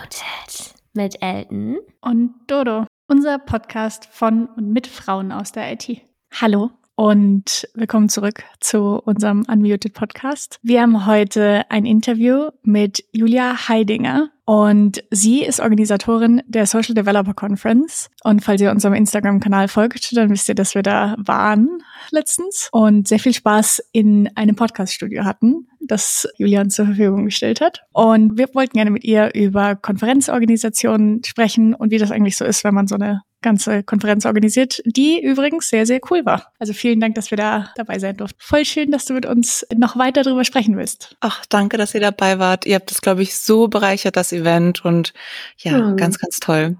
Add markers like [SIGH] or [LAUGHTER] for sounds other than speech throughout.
Unmuted mit Elton. Und Dodo, unser Podcast von und mit Frauen aus der IT. Hallo und willkommen zurück zu unserem Unmuted Podcast. Wir haben heute ein Interview mit Julia Heidinger und sie ist Organisatorin der Social Developer Conference. Und falls ihr unserem Instagram-Kanal folgt, dann wisst ihr, dass wir da waren letztens und sehr viel Spaß in einem Podcast-Studio hatten, das Julian zur Verfügung gestellt hat. Und wir wollten gerne mit ihr über Konferenzorganisationen sprechen und wie das eigentlich so ist, wenn man so eine ganze Konferenz organisiert, die übrigens sehr, sehr cool war. Also vielen Dank, dass wir da dabei sein durften. Voll schön, dass du mit uns noch weiter darüber sprechen willst. Ach, danke, dass ihr dabei wart. Ihr habt das, glaube ich, so bereichert, das Event und ja, mhm. ganz, ganz toll.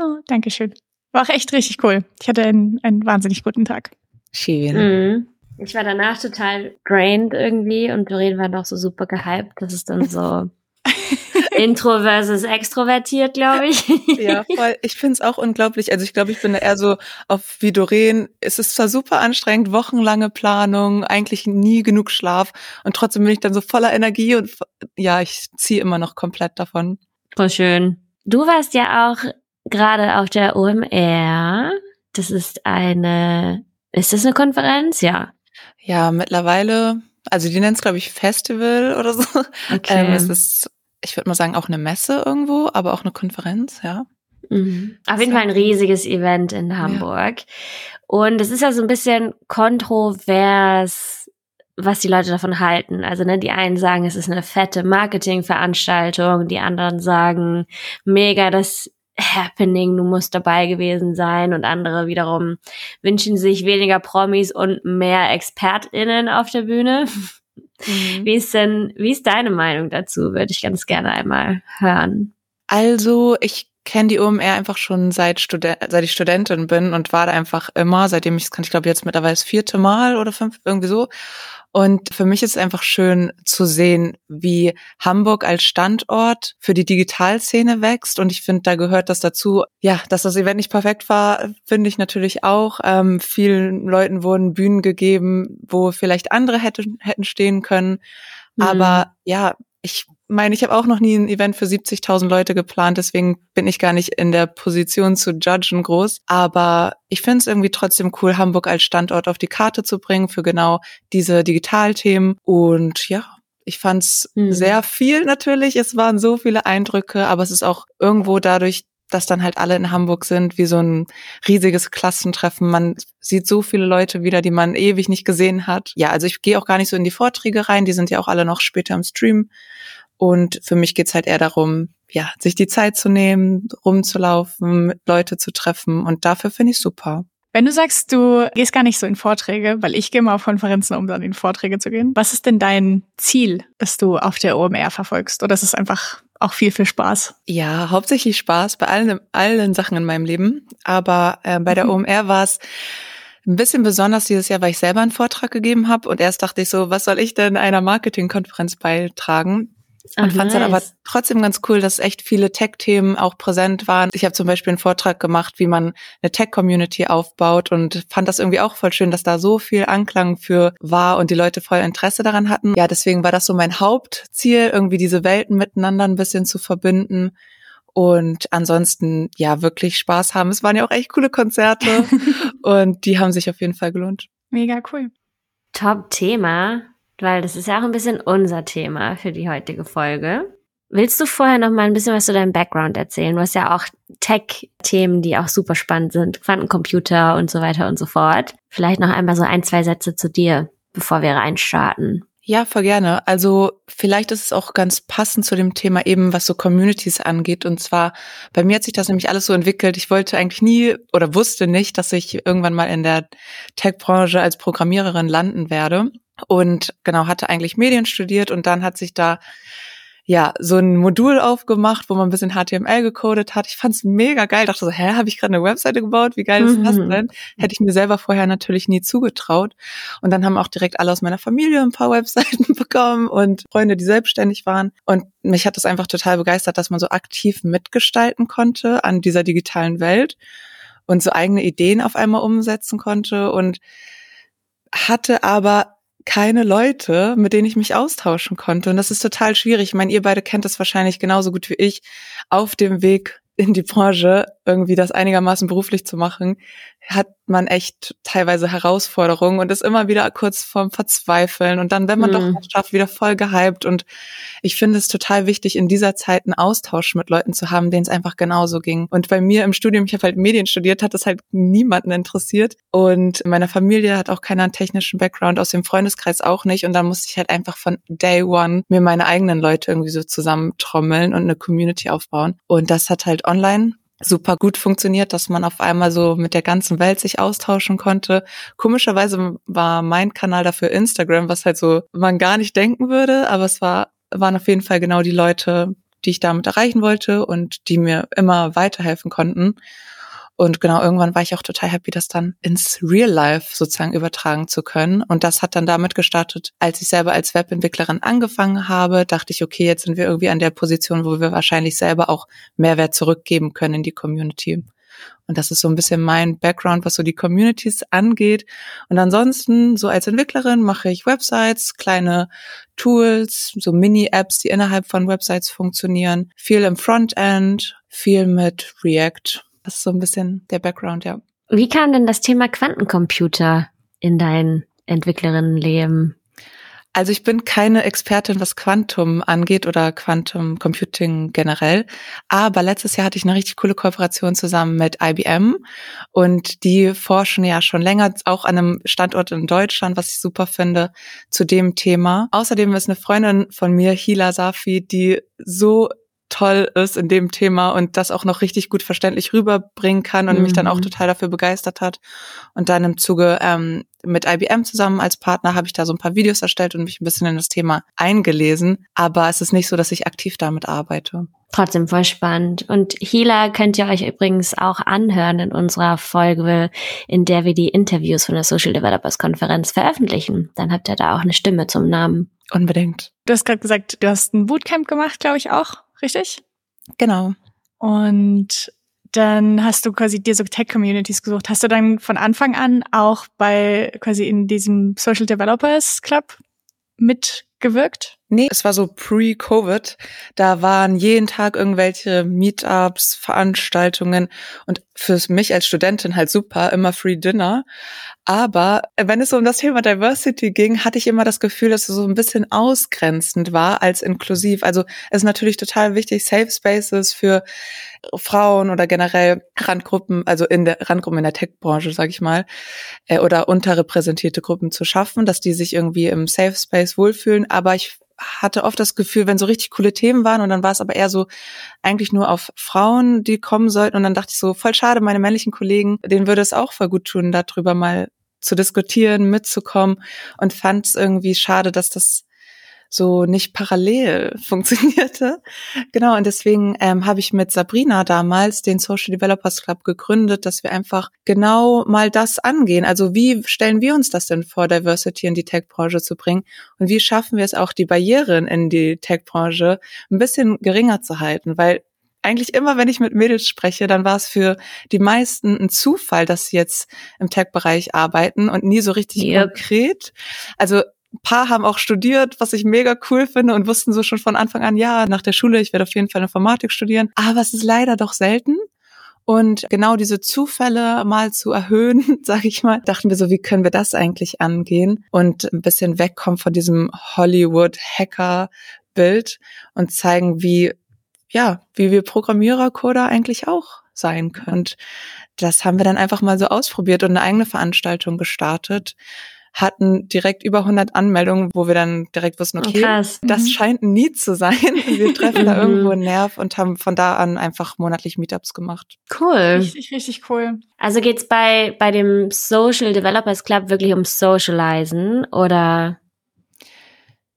Oh, danke schön. War auch echt richtig cool. Ich hatte einen, einen wahnsinnig guten Tag. Schön. Mhm. Ich war danach total drained irgendwie und Doreen war noch so super gehypt, dass es dann so [LAUGHS] Intro versus extrovertiert, glaube ich. ja, voll. Ich finde es auch unglaublich. Also ich glaube, ich bin da eher so auf wie Doreen. Es ist zwar super anstrengend, wochenlange Planung, eigentlich nie genug Schlaf und trotzdem bin ich dann so voller Energie und ja, ich ziehe immer noch komplett davon. Voll schön. Du warst ja auch gerade auf der OMR. Das ist eine, ist das eine Konferenz? Ja. Ja, mittlerweile also die nennt es, glaube ich, Festival oder so. Okay. Ähm, es ist ich würde mal sagen, auch eine Messe irgendwo, aber auch eine Konferenz, ja. Mhm. Auf jeden Fall ein riesiges Event in Hamburg. Ja. Und es ist ja so ein bisschen kontrovers, was die Leute davon halten. Also, ne, die einen sagen, es ist eine fette Marketingveranstaltung, die anderen sagen, mega das Happening, du musst dabei gewesen sein und andere wiederum wünschen sich weniger Promis und mehr ExpertInnen auf der Bühne. Mhm. Wie ist denn, wie ist deine Meinung dazu? Würde ich ganz gerne einmal hören. Also, ich kenne die OMR einfach schon seit, Studen seit ich Studentin bin und war da einfach immer, seitdem ich es kann, ich glaube jetzt mittlerweile das vierte Mal oder fünf, irgendwie so. Und für mich ist es einfach schön zu sehen, wie Hamburg als Standort für die Digitalszene wächst. Und ich finde, da gehört das dazu. Ja, dass das Event nicht perfekt war, finde ich natürlich auch. Ähm, vielen Leuten wurden Bühnen gegeben, wo vielleicht andere hätten, hätten stehen können. Mhm. Aber ja, ich meine, ich habe auch noch nie ein Event für 70.000 Leute geplant, deswegen bin ich gar nicht in der Position zu judgen groß. Aber ich finde es irgendwie trotzdem cool, Hamburg als Standort auf die Karte zu bringen für genau diese Digitalthemen. Und ja, ich fand's mhm. sehr viel natürlich. Es waren so viele Eindrücke, aber es ist auch irgendwo dadurch, dass dann halt alle in Hamburg sind, wie so ein riesiges Klassentreffen. Man sieht so viele Leute wieder, die man ewig nicht gesehen hat. Ja, also ich gehe auch gar nicht so in die Vorträge rein, die sind ja auch alle noch später im Stream. Und für mich geht's halt eher darum, ja, sich die Zeit zu nehmen, rumzulaufen, Leute zu treffen. Und dafür finde ich super. Wenn du sagst, du gehst gar nicht so in Vorträge, weil ich gehe mal auf Konferenzen, um dann in Vorträge zu gehen. Was ist denn dein Ziel, das du auf der OMR verfolgst? Oder ist es einfach auch viel für Spaß? Ja, hauptsächlich Spaß bei allen, allen Sachen in meinem Leben. Aber äh, bei der OMR war es ein bisschen besonders dieses Jahr, weil ich selber einen Vortrag gegeben habe und erst dachte ich so, was soll ich denn einer Marketingkonferenz beitragen? Und fand es nice. dann aber trotzdem ganz cool, dass echt viele Tech-Themen auch präsent waren. Ich habe zum Beispiel einen Vortrag gemacht, wie man eine Tech-Community aufbaut und fand das irgendwie auch voll schön, dass da so viel Anklang für war und die Leute voll Interesse daran hatten. Ja, deswegen war das so mein Hauptziel, irgendwie diese Welten miteinander ein bisschen zu verbinden. Und ansonsten, ja, wirklich Spaß haben. Es waren ja auch echt coole Konzerte [LAUGHS] und die haben sich auf jeden Fall gelohnt. Mega cool. Top-Thema weil das ist ja auch ein bisschen unser Thema für die heutige Folge. Willst du vorher noch mal ein bisschen was zu deinem Background erzählen? Du hast ja auch Tech-Themen, die auch super spannend sind, Quantencomputer und so weiter und so fort. Vielleicht noch einmal so ein, zwei Sätze zu dir, bevor wir reinstarten. Ja, voll gerne. Also vielleicht ist es auch ganz passend zu dem Thema eben, was so Communities angeht. Und zwar, bei mir hat sich das nämlich alles so entwickelt. Ich wollte eigentlich nie oder wusste nicht, dass ich irgendwann mal in der Tech-Branche als Programmiererin landen werde und genau hatte eigentlich Medien studiert und dann hat sich da ja so ein Modul aufgemacht, wo man ein bisschen HTML gecodet hat. Ich fand's mega geil. Dachte so, hä, habe ich gerade eine Webseite gebaut? Wie geil ist das mhm. denn? Hätte ich mir selber vorher natürlich nie zugetraut. Und dann haben auch direkt alle aus meiner Familie ein paar [LAUGHS] Webseiten bekommen und Freunde, die selbstständig waren. Und mich hat das einfach total begeistert, dass man so aktiv mitgestalten konnte an dieser digitalen Welt und so eigene Ideen auf einmal umsetzen konnte und hatte aber keine Leute, mit denen ich mich austauschen konnte. Und das ist total schwierig. Ich meine, ihr beide kennt das wahrscheinlich genauso gut wie ich. Auf dem Weg in die Branche irgendwie das einigermaßen beruflich zu machen, hat man echt teilweise Herausforderungen und ist immer wieder kurz vorm Verzweifeln und dann, wenn man mhm. doch schafft, wieder voll gehypt und ich finde es total wichtig, in dieser Zeit einen Austausch mit Leuten zu haben, denen es einfach genauso ging. Und bei mir im Studium, ich habe halt Medien studiert, hat das halt niemanden interessiert und in meiner Familie hat auch keiner einen technischen Background, aus dem Freundeskreis auch nicht und dann musste ich halt einfach von Day One mir meine eigenen Leute irgendwie so zusammentrommeln und eine Community aufbauen und das hat halt online super gut funktioniert, dass man auf einmal so mit der ganzen Welt sich austauschen konnte. Komischerweise war mein Kanal dafür Instagram, was halt so man gar nicht denken würde, aber es war waren auf jeden Fall genau die Leute, die ich damit erreichen wollte und die mir immer weiterhelfen konnten. Und genau, irgendwann war ich auch total happy, das dann ins Real Life sozusagen übertragen zu können. Und das hat dann damit gestartet, als ich selber als Webentwicklerin angefangen habe, dachte ich, okay, jetzt sind wir irgendwie an der Position, wo wir wahrscheinlich selber auch Mehrwert zurückgeben können in die Community. Und das ist so ein bisschen mein Background, was so die Communities angeht. Und ansonsten, so als Entwicklerin mache ich Websites, kleine Tools, so Mini-Apps, die innerhalb von Websites funktionieren. Viel im Frontend, viel mit React das ist so ein bisschen der Background, ja. Wie kam denn das Thema Quantencomputer in dein Entwicklerinnenleben? Also ich bin keine Expertin, was Quantum angeht oder Quantum Computing generell. Aber letztes Jahr hatte ich eine richtig coole Kooperation zusammen mit IBM und die forschen ja schon länger auch an einem Standort in Deutschland, was ich super finde, zu dem Thema. Außerdem ist eine Freundin von mir, Hila Safi, die so toll ist in dem Thema und das auch noch richtig gut verständlich rüberbringen kann und mhm. mich dann auch mhm. total dafür begeistert hat. Und dann im Zuge ähm, mit IBM zusammen als Partner habe ich da so ein paar Videos erstellt und mich ein bisschen in das Thema eingelesen. Aber es ist nicht so, dass ich aktiv damit arbeite. Trotzdem voll spannend. Und Hila könnt ihr euch übrigens auch anhören in unserer Folge, in der wir die Interviews von der Social Developers Konferenz veröffentlichen. Dann habt ihr da auch eine Stimme zum Namen. Unbedingt. Du hast gerade gesagt, du hast ein Bootcamp gemacht, glaube ich auch richtig? Genau. Und dann hast du quasi dir so Tech-Communities gesucht. Hast du dann von Anfang an auch bei quasi in diesem Social Developers Club mitgewirkt? Nee, es war so pre-Covid. Da waren jeden Tag irgendwelche Meetups, Veranstaltungen und für mich als Studentin halt super, immer Free Dinner. Aber wenn es um das Thema Diversity ging, hatte ich immer das Gefühl, dass es so ein bisschen ausgrenzend war als inklusiv. Also es ist natürlich total wichtig, Safe Spaces für Frauen oder generell Randgruppen, also in der Randgruppen in der Tech-Branche, sag ich mal, äh, oder unterrepräsentierte Gruppen zu schaffen, dass die sich irgendwie im Safe Space wohlfühlen. Aber ich hatte oft das Gefühl, wenn so richtig coole Themen waren und dann war es aber eher so eigentlich nur auf Frauen, die kommen sollten. Und dann dachte ich so, voll schade, meine männlichen Kollegen, denen würde es auch voll gut tun, darüber mal zu diskutieren, mitzukommen und fand es irgendwie schade, dass das so nicht parallel [LAUGHS] funktionierte. Genau, und deswegen ähm, habe ich mit Sabrina damals den Social Developers Club gegründet, dass wir einfach genau mal das angehen. Also wie stellen wir uns das denn vor, Diversity in die Tech-Branche zu bringen? Und wie schaffen wir es auch, die Barrieren in die Tech-Branche ein bisschen geringer zu halten? Weil eigentlich immer, wenn ich mit Mädels spreche, dann war es für die meisten ein Zufall, dass sie jetzt im Tech-Bereich arbeiten und nie so richtig yep. konkret. Also ein paar haben auch studiert, was ich mega cool finde und wussten so schon von Anfang an, ja, nach der Schule, ich werde auf jeden Fall Informatik studieren. Aber es ist leider doch selten. Und genau diese Zufälle mal zu erhöhen, [LAUGHS] sage ich mal, dachten wir so, wie können wir das eigentlich angehen und ein bisschen wegkommen von diesem Hollywood-Hacker-Bild und zeigen, wie, ja, wie wir Programmierer, Coder eigentlich auch sein können. Und das haben wir dann einfach mal so ausprobiert und eine eigene Veranstaltung gestartet, hatten direkt über 100 Anmeldungen, wo wir dann direkt wussten, okay, oh, das mhm. scheint ein Need zu sein. Wir treffen da [LAUGHS] irgendwo einen Nerv und haben von da an einfach monatlich Meetups gemacht. Cool. Richtig, richtig cool. Also geht's bei, bei dem Social Developers Club wirklich um Socializen oder?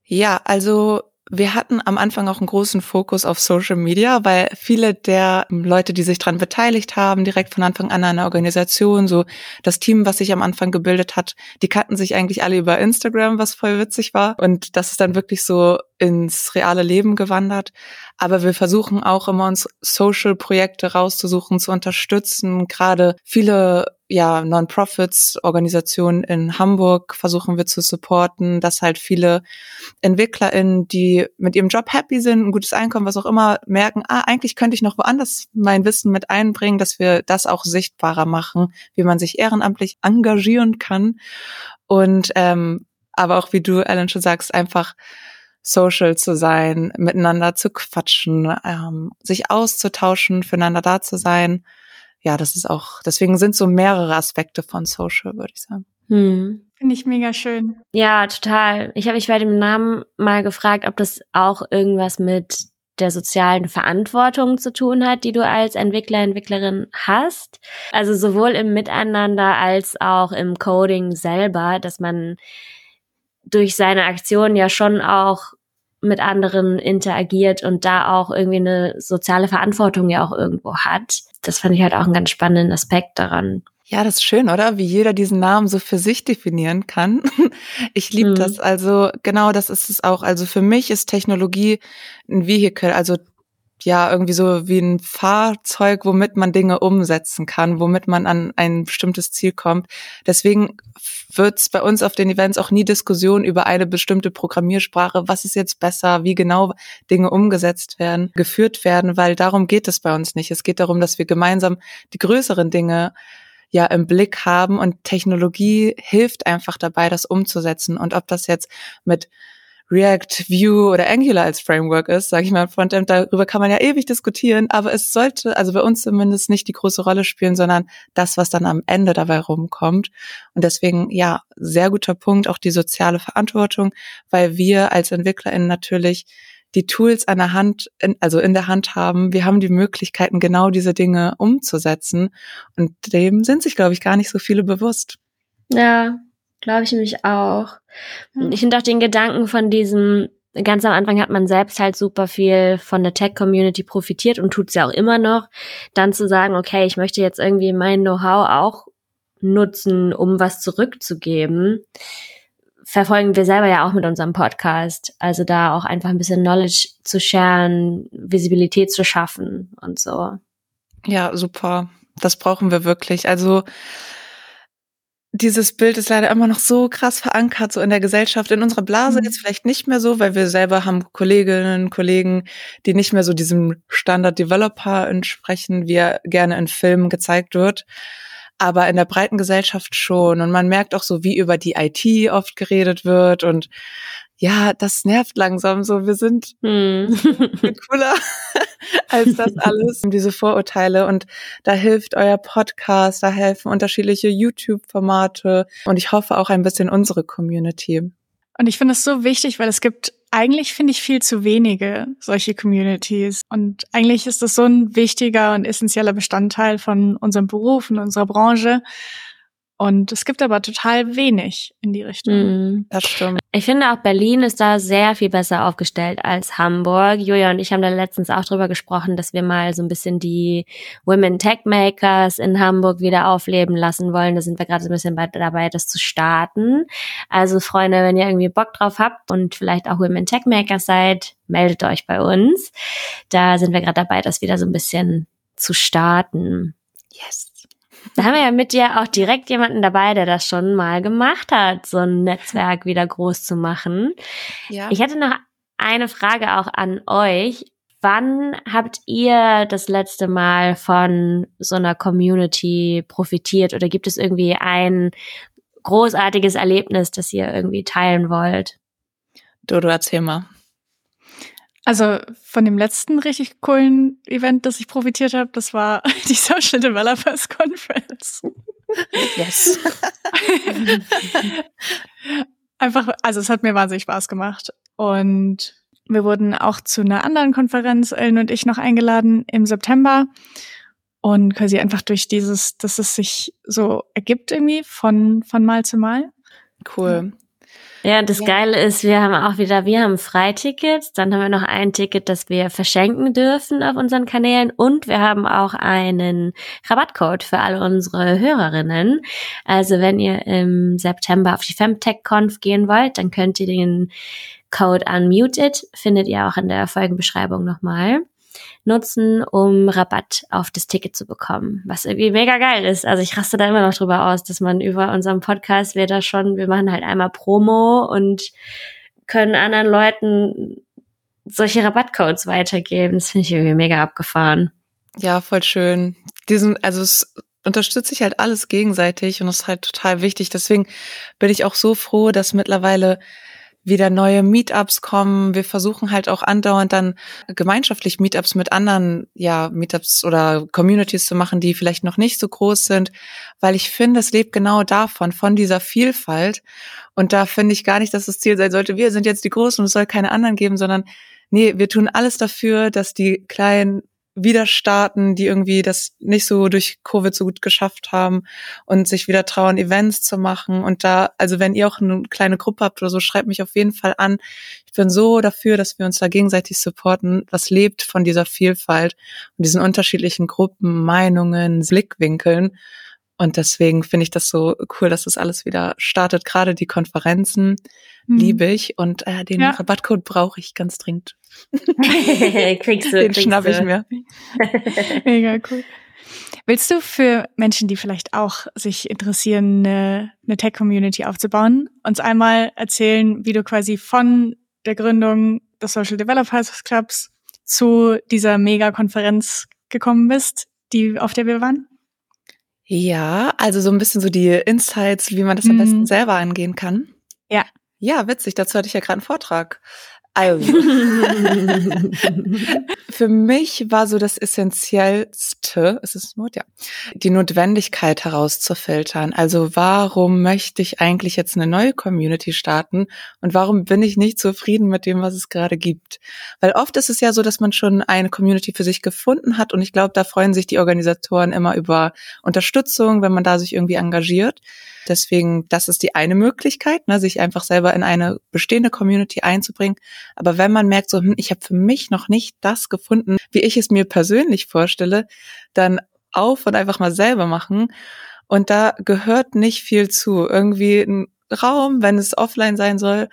Ja, also wir hatten am Anfang auch einen großen Fokus auf Social Media, weil viele der Leute, die sich daran beteiligt haben, direkt von Anfang an einer Organisation, so das Team, was sich am Anfang gebildet hat, die kannten sich eigentlich alle über Instagram, was voll witzig war. Und das ist dann wirklich so ins reale Leben gewandert. Aber wir versuchen auch immer uns Social-Projekte rauszusuchen, zu unterstützen. Gerade viele ja, Non-Profits, Organisationen in Hamburg versuchen wir zu supporten, dass halt viele EntwicklerInnen, die mit ihrem Job happy sind, ein gutes Einkommen, was auch immer, merken, ah, eigentlich könnte ich noch woanders mein Wissen mit einbringen, dass wir das auch sichtbarer machen, wie man sich ehrenamtlich engagieren kann. Und ähm, aber auch, wie du, Ellen, schon sagst, einfach social zu sein, miteinander zu quatschen, ähm, sich auszutauschen, füreinander da zu sein ja, das ist auch, deswegen sind so mehrere Aspekte von Social, würde ich sagen. Hm. Finde ich mega schön. Ja, total. Ich habe mich bei dem Namen mal gefragt, ob das auch irgendwas mit der sozialen Verantwortung zu tun hat, die du als Entwickler, Entwicklerin hast. Also sowohl im Miteinander als auch im Coding selber, dass man durch seine Aktionen ja schon auch mit anderen interagiert und da auch irgendwie eine soziale Verantwortung ja auch irgendwo hat. Das fand ich halt auch einen ganz spannenden Aspekt daran. Ja, das ist schön, oder? Wie jeder diesen Namen so für sich definieren kann. [LAUGHS] Ich liebe mhm. das. Also genau, das ist es auch. Also für mich ist Technologie ein Vehikel, also ja, irgendwie so wie ein Fahrzeug, womit man Dinge umsetzen kann, womit man an ein bestimmtes Ziel kommt. Deswegen wird es bei uns auf den Events auch nie Diskussion über eine bestimmte Programmiersprache, was ist jetzt besser, wie genau Dinge umgesetzt werden, geführt werden, weil darum geht es bei uns nicht. Es geht darum, dass wir gemeinsam die größeren Dinge ja im Blick haben und Technologie hilft einfach dabei, das umzusetzen. Und ob das jetzt mit React, Vue oder Angular als Framework ist, sage ich mal, Frontend, darüber kann man ja ewig diskutieren, aber es sollte, also bei uns zumindest nicht die große Rolle spielen, sondern das, was dann am Ende dabei rumkommt. Und deswegen, ja, sehr guter Punkt, auch die soziale Verantwortung, weil wir als EntwicklerInnen natürlich die Tools an der Hand, also in der Hand haben. Wir haben die Möglichkeiten, genau diese Dinge umzusetzen. Und dem sind sich, glaube ich, gar nicht so viele bewusst. Ja, Glaube ich nämlich auch. Und ich finde auch den Gedanken von diesem, ganz am Anfang hat man selbst halt super viel von der Tech-Community profitiert und tut es ja auch immer noch. Dann zu sagen, okay, ich möchte jetzt irgendwie mein Know-how auch nutzen, um was zurückzugeben, verfolgen wir selber ja auch mit unserem Podcast. Also da auch einfach ein bisschen Knowledge zu sharen, Visibilität zu schaffen und so. Ja, super. Das brauchen wir wirklich. Also dieses Bild ist leider immer noch so krass verankert, so in der Gesellschaft, in unserer Blase mhm. jetzt vielleicht nicht mehr so, weil wir selber haben Kolleginnen, Kollegen, die nicht mehr so diesem Standard-Developer entsprechen, wie er gerne in Filmen gezeigt wird. Aber in der breiten Gesellschaft schon. Und man merkt auch so, wie über die IT oft geredet wird und ja, das nervt langsam so. Wir sind hm. [LAUGHS] cooler [LAUGHS] als das alles, diese Vorurteile. Und da hilft euer Podcast, da helfen unterschiedliche YouTube-Formate und ich hoffe auch ein bisschen unsere Community. Und ich finde es so wichtig, weil es gibt eigentlich, finde ich, viel zu wenige solche Communities. Und eigentlich ist das so ein wichtiger und essentieller Bestandteil von unserem Beruf und unserer Branche. Und es gibt aber total wenig in die Richtung. Mm, das stimmt. Ich finde auch Berlin ist da sehr viel besser aufgestellt als Hamburg. Julia und ich haben da letztens auch drüber gesprochen, dass wir mal so ein bisschen die Women Tech Makers in Hamburg wieder aufleben lassen wollen. Da sind wir gerade so ein bisschen dabei, das zu starten. Also Freunde, wenn ihr irgendwie Bock drauf habt und vielleicht auch Women Tech Makers seid, meldet euch bei uns. Da sind wir gerade dabei, das wieder so ein bisschen zu starten. Yes. Da haben wir ja mit dir auch direkt jemanden dabei, der das schon mal gemacht hat, so ein Netzwerk wieder groß zu machen. Ja. Ich hätte noch eine Frage auch an euch. Wann habt ihr das letzte Mal von so einer Community profitiert oder gibt es irgendwie ein großartiges Erlebnis, das ihr irgendwie teilen wollt? Dodo, erzähl mal. Also von dem letzten richtig coolen Event, das ich profitiert habe, das war [LAUGHS] die Social Developers Conference. Yes. [LAUGHS] Einfach, also es hat mir wahnsinnig Spaß gemacht. Und wir wurden auch zu einer anderen Konferenz, Ellen und ich, noch eingeladen im September. Und quasi einfach durch dieses, dass es sich so ergibt irgendwie von, von Mal zu Mal. Cool. Ja, das ja. Geile ist, wir haben auch wieder, wir haben Freitickets, dann haben wir noch ein Ticket, das wir verschenken dürfen auf unseren Kanälen und wir haben auch einen Rabattcode für alle unsere Hörerinnen. Also wenn ihr im September auf die FemTech-Conf gehen wollt, dann könnt ihr den Code Unmuted, findet ihr auch in der Folgenbeschreibung nochmal. Nutzen, um Rabatt auf das Ticket zu bekommen, was irgendwie mega geil ist. Also ich raste da immer noch drüber aus, dass man über unseren Podcast, wir da schon, wir machen halt einmal Promo und können anderen Leuten solche Rabattcodes weitergeben. Das finde ich irgendwie mega abgefahren. Ja, voll schön. Diesen, also es unterstütze ich halt alles gegenseitig und das ist halt total wichtig. Deswegen bin ich auch so froh, dass mittlerweile wieder neue Meetups kommen. Wir versuchen halt auch andauernd dann gemeinschaftlich Meetups mit anderen, ja, Meetups oder Communities zu machen, die vielleicht noch nicht so groß sind, weil ich finde, es lebt genau davon, von dieser Vielfalt. Und da finde ich gar nicht, dass das Ziel sein sollte, wir sind jetzt die Großen und es soll keine anderen geben, sondern nee, wir tun alles dafür, dass die kleinen wieder starten, die irgendwie das nicht so durch Covid so gut geschafft haben und sich wieder trauen, Events zu machen. Und da, also wenn ihr auch eine kleine Gruppe habt oder so, schreibt mich auf jeden Fall an. Ich bin so dafür, dass wir uns da gegenseitig supporten. Was lebt von dieser Vielfalt und diesen unterschiedlichen Gruppen, Meinungen, Blickwinkeln. Und deswegen finde ich das so cool, dass das alles wieder startet. Gerade die Konferenzen mhm. liebe ich und äh, den ja. Rabattcode brauche ich ganz dringend. [LAUGHS] kriegst du, den kriegst schnapp ich mir. [LAUGHS] Mega cool. Willst du für Menschen, die vielleicht auch sich interessieren, eine, eine Tech-Community aufzubauen, uns einmal erzählen, wie du quasi von der Gründung des Social Developers Clubs zu dieser Mega-Konferenz gekommen bist, die, auf der wir waren? Ja, also so ein bisschen so die Insights, wie man das am mhm. besten selber angehen kann. Ja. Ja, witzig. Dazu hatte ich ja gerade einen Vortrag. Also, [LAUGHS] für mich war so das Essentiellste, ist es Not, ja, die Notwendigkeit herauszufiltern. Also, warum möchte ich eigentlich jetzt eine neue Community starten und warum bin ich nicht zufrieden mit dem, was es gerade gibt? Weil oft ist es ja so, dass man schon eine Community für sich gefunden hat und ich glaube, da freuen sich die Organisatoren immer über Unterstützung, wenn man da sich irgendwie engagiert. Deswegen, das ist die eine Möglichkeit, ne, sich einfach selber in eine bestehende Community einzubringen. Aber wenn man merkt, so, hm, ich habe für mich noch nicht das gefunden, wie ich es mir persönlich vorstelle, dann auf und einfach mal selber machen. Und da gehört nicht viel zu. Irgendwie ein Raum, wenn es offline sein soll,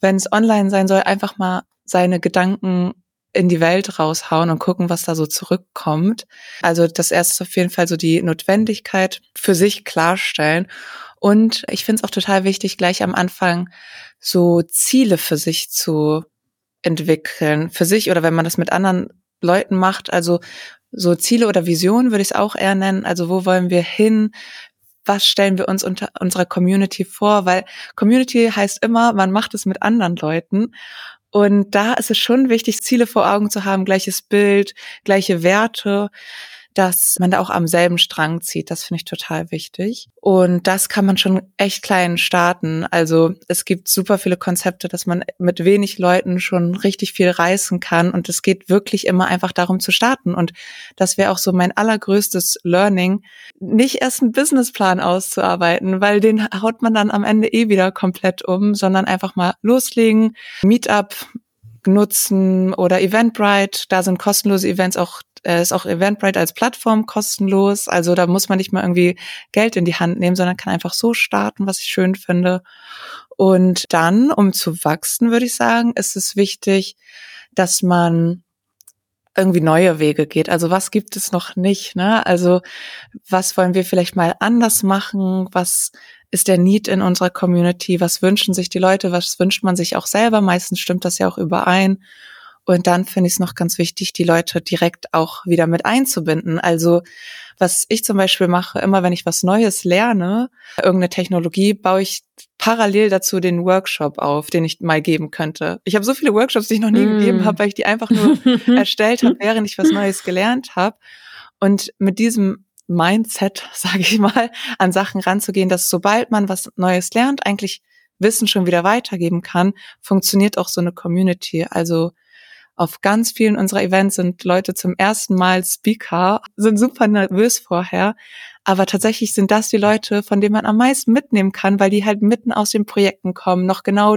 wenn es online sein soll, einfach mal seine Gedanken in die Welt raushauen und gucken, was da so zurückkommt. Also das erste ist auf jeden Fall so die Notwendigkeit für sich klarstellen und ich finde es auch total wichtig, gleich am Anfang so Ziele für sich zu entwickeln. Für sich oder wenn man das mit anderen Leuten macht. Also so Ziele oder Visionen würde ich es auch eher nennen. Also wo wollen wir hin? Was stellen wir uns unter unserer Community vor? Weil Community heißt immer, man macht es mit anderen Leuten. Und da ist es schon wichtig, Ziele vor Augen zu haben, gleiches Bild, gleiche Werte dass man da auch am selben Strang zieht. Das finde ich total wichtig. Und das kann man schon echt klein starten. Also es gibt super viele Konzepte, dass man mit wenig Leuten schon richtig viel reißen kann. Und es geht wirklich immer einfach darum zu starten. Und das wäre auch so mein allergrößtes Learning, nicht erst einen Businessplan auszuarbeiten, weil den haut man dann am Ende eh wieder komplett um, sondern einfach mal loslegen, Meetup nutzen oder Eventbrite. Da sind kostenlose Events auch, äh, ist auch Eventbrite als Plattform kostenlos. Also da muss man nicht mal irgendwie Geld in die Hand nehmen, sondern kann einfach so starten, was ich schön finde. Und dann, um zu wachsen, würde ich sagen, ist es wichtig, dass man irgendwie neue Wege geht. Also was gibt es noch nicht? Ne? Also was wollen wir vielleicht mal anders machen? Was ist der Need in unserer Community? Was wünschen sich die Leute? Was wünscht man sich auch selber? Meistens stimmt das ja auch überein. Und dann finde ich es noch ganz wichtig, die Leute direkt auch wieder mit einzubinden. Also was ich zum Beispiel mache, immer wenn ich was Neues lerne, irgendeine Technologie, baue ich parallel dazu den Workshop auf, den ich mal geben könnte. Ich habe so viele Workshops, die ich noch nie mm. gegeben habe, weil ich die einfach nur [LAUGHS] erstellt habe, während ich was Neues gelernt habe. Und mit diesem Mindset, [LAUGHS] sage ich mal, an Sachen ranzugehen, dass sobald man was Neues lernt, eigentlich Wissen schon wieder weitergeben kann, funktioniert auch so eine Community. Also auf ganz vielen unserer Events sind Leute zum ersten Mal Speaker, sind super nervös vorher. Aber tatsächlich sind das die Leute, von denen man am meisten mitnehmen kann, weil die halt mitten aus den Projekten kommen, noch genau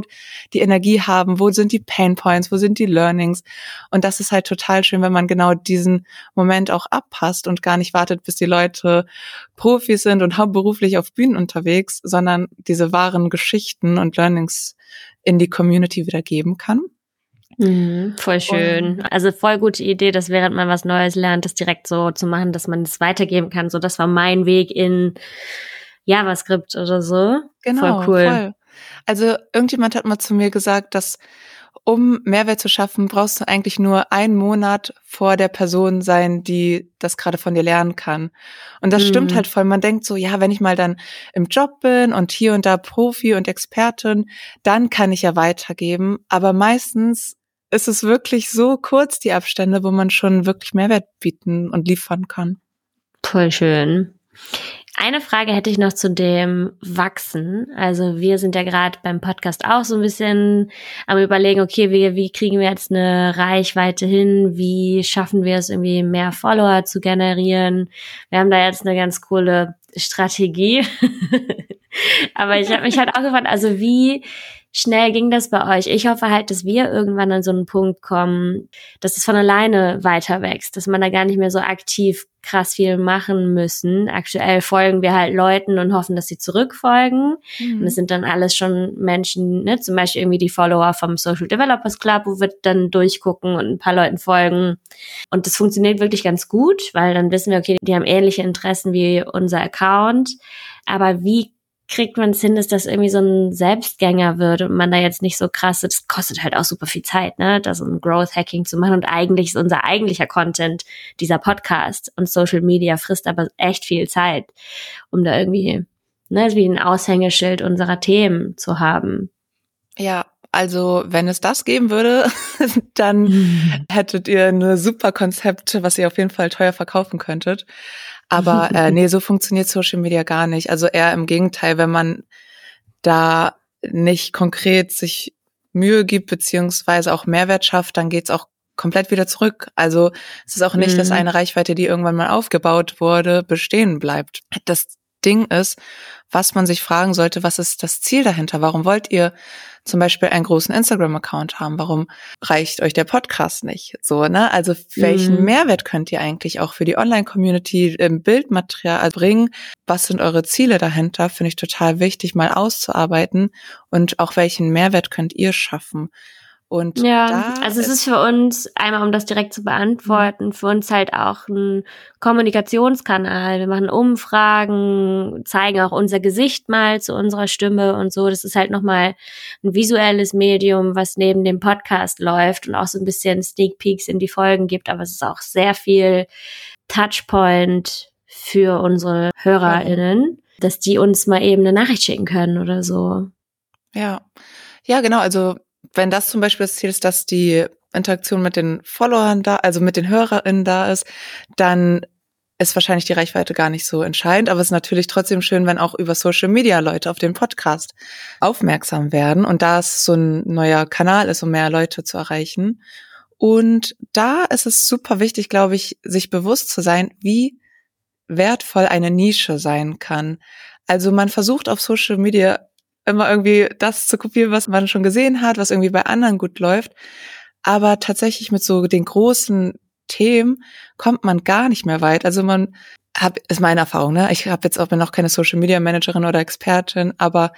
die Energie haben. Wo sind die Pain Points? Wo sind die Learnings? Und das ist halt total schön, wenn man genau diesen Moment auch abpasst und gar nicht wartet, bis die Leute Profis sind und hauptberuflich auf Bühnen unterwegs, sondern diese wahren Geschichten und Learnings in die Community wieder geben kann. Mhm, voll schön. Und, also voll gute Idee, dass während man was Neues lernt, das direkt so zu machen, dass man es weitergeben kann. So, das war mein Weg in JavaScript oder so. Genau, voll cool. Voll. Also irgendjemand hat mal zu mir gesagt, dass um Mehrwert zu schaffen, brauchst du eigentlich nur einen Monat vor der Person sein, die das gerade von dir lernen kann. Und das mhm. stimmt halt voll. Man denkt so, ja, wenn ich mal dann im Job bin und hier und da Profi und Expertin, dann kann ich ja weitergeben. Aber meistens ist es wirklich so kurz, die Abstände, wo man schon wirklich Mehrwert bieten und liefern kann. Voll schön. Eine Frage hätte ich noch zu dem Wachsen. Also wir sind ja gerade beim Podcast auch so ein bisschen am überlegen, okay, wie, wie kriegen wir jetzt eine Reichweite hin? Wie schaffen wir es irgendwie mehr Follower zu generieren? Wir haben da jetzt eine ganz coole Strategie. [LAUGHS] [LAUGHS] Aber ich habe mich halt auch gefragt, also wie schnell ging das bei euch? Ich hoffe halt, dass wir irgendwann an so einen Punkt kommen, dass es von alleine weiter wächst, dass man da gar nicht mehr so aktiv krass viel machen müssen. Aktuell folgen wir halt Leuten und hoffen, dass sie zurückfolgen. Mhm. Und es sind dann alles schon Menschen, ne, zum Beispiel irgendwie die Follower vom Social Developers Club, wo wir dann durchgucken und ein paar Leuten folgen. Und das funktioniert wirklich ganz gut, weil dann wissen wir, okay, die haben ähnliche Interessen wie unser Account. Aber wie kriegt man es hin, dass das irgendwie so ein Selbstgänger wird und man da jetzt nicht so krass, das kostet halt auch super viel Zeit, ne, da so ein Growth Hacking zu machen und eigentlich ist unser eigentlicher Content dieser Podcast und Social Media frisst aber echt viel Zeit, um da irgendwie, ne, wie ein Aushängeschild unserer Themen zu haben. Ja, also wenn es das geben würde, [LAUGHS] dann [LAUGHS] hättet ihr eine super Konzept, was ihr auf jeden Fall teuer verkaufen könntet. Aber [LAUGHS] äh, nee, so funktioniert Social Media gar nicht. Also eher im Gegenteil, wenn man da nicht konkret sich Mühe gibt, beziehungsweise auch Mehrwert schafft, dann geht's auch komplett wieder zurück. Also es ist auch nicht, mhm. dass eine Reichweite, die irgendwann mal aufgebaut wurde, bestehen bleibt. Das Ding ist, was man sich fragen sollte, was ist das Ziel dahinter? Warum wollt ihr zum Beispiel einen großen Instagram-Account haben? Warum reicht euch der Podcast nicht? So, ne? Also welchen mhm. Mehrwert könnt ihr eigentlich auch für die Online-Community im Bildmaterial bringen? Was sind eure Ziele dahinter? Finde ich total wichtig, mal auszuarbeiten. Und auch welchen Mehrwert könnt ihr schaffen? Und ja, also es ist für uns, einmal um das direkt zu beantworten, für uns halt auch ein Kommunikationskanal. Wir machen Umfragen, zeigen auch unser Gesicht mal zu unserer Stimme und so. Das ist halt nochmal ein visuelles Medium, was neben dem Podcast läuft und auch so ein bisschen Sneak Peeks in die Folgen gibt. Aber es ist auch sehr viel Touchpoint für unsere HörerInnen, dass die uns mal eben eine Nachricht schicken können oder so. Ja. Ja, genau. Also wenn das zum Beispiel das Ziel ist, dass die Interaktion mit den Followern da, also mit den HörerInnen da ist, dann ist wahrscheinlich die Reichweite gar nicht so entscheidend, aber es ist natürlich trotzdem schön, wenn auch über Social Media Leute auf den Podcast aufmerksam werden und da es so ein neuer Kanal ist, um mehr Leute zu erreichen. Und da ist es super wichtig, glaube ich, sich bewusst zu sein, wie wertvoll eine Nische sein kann. Also man versucht auf Social Media immer irgendwie das zu kopieren, was man schon gesehen hat, was irgendwie bei anderen gut läuft. Aber tatsächlich mit so den großen Themen kommt man gar nicht mehr weit. Also man hab, ist meine Erfahrung, ne? Ich habe jetzt auch bin noch keine Social Media Managerin oder Expertin, aber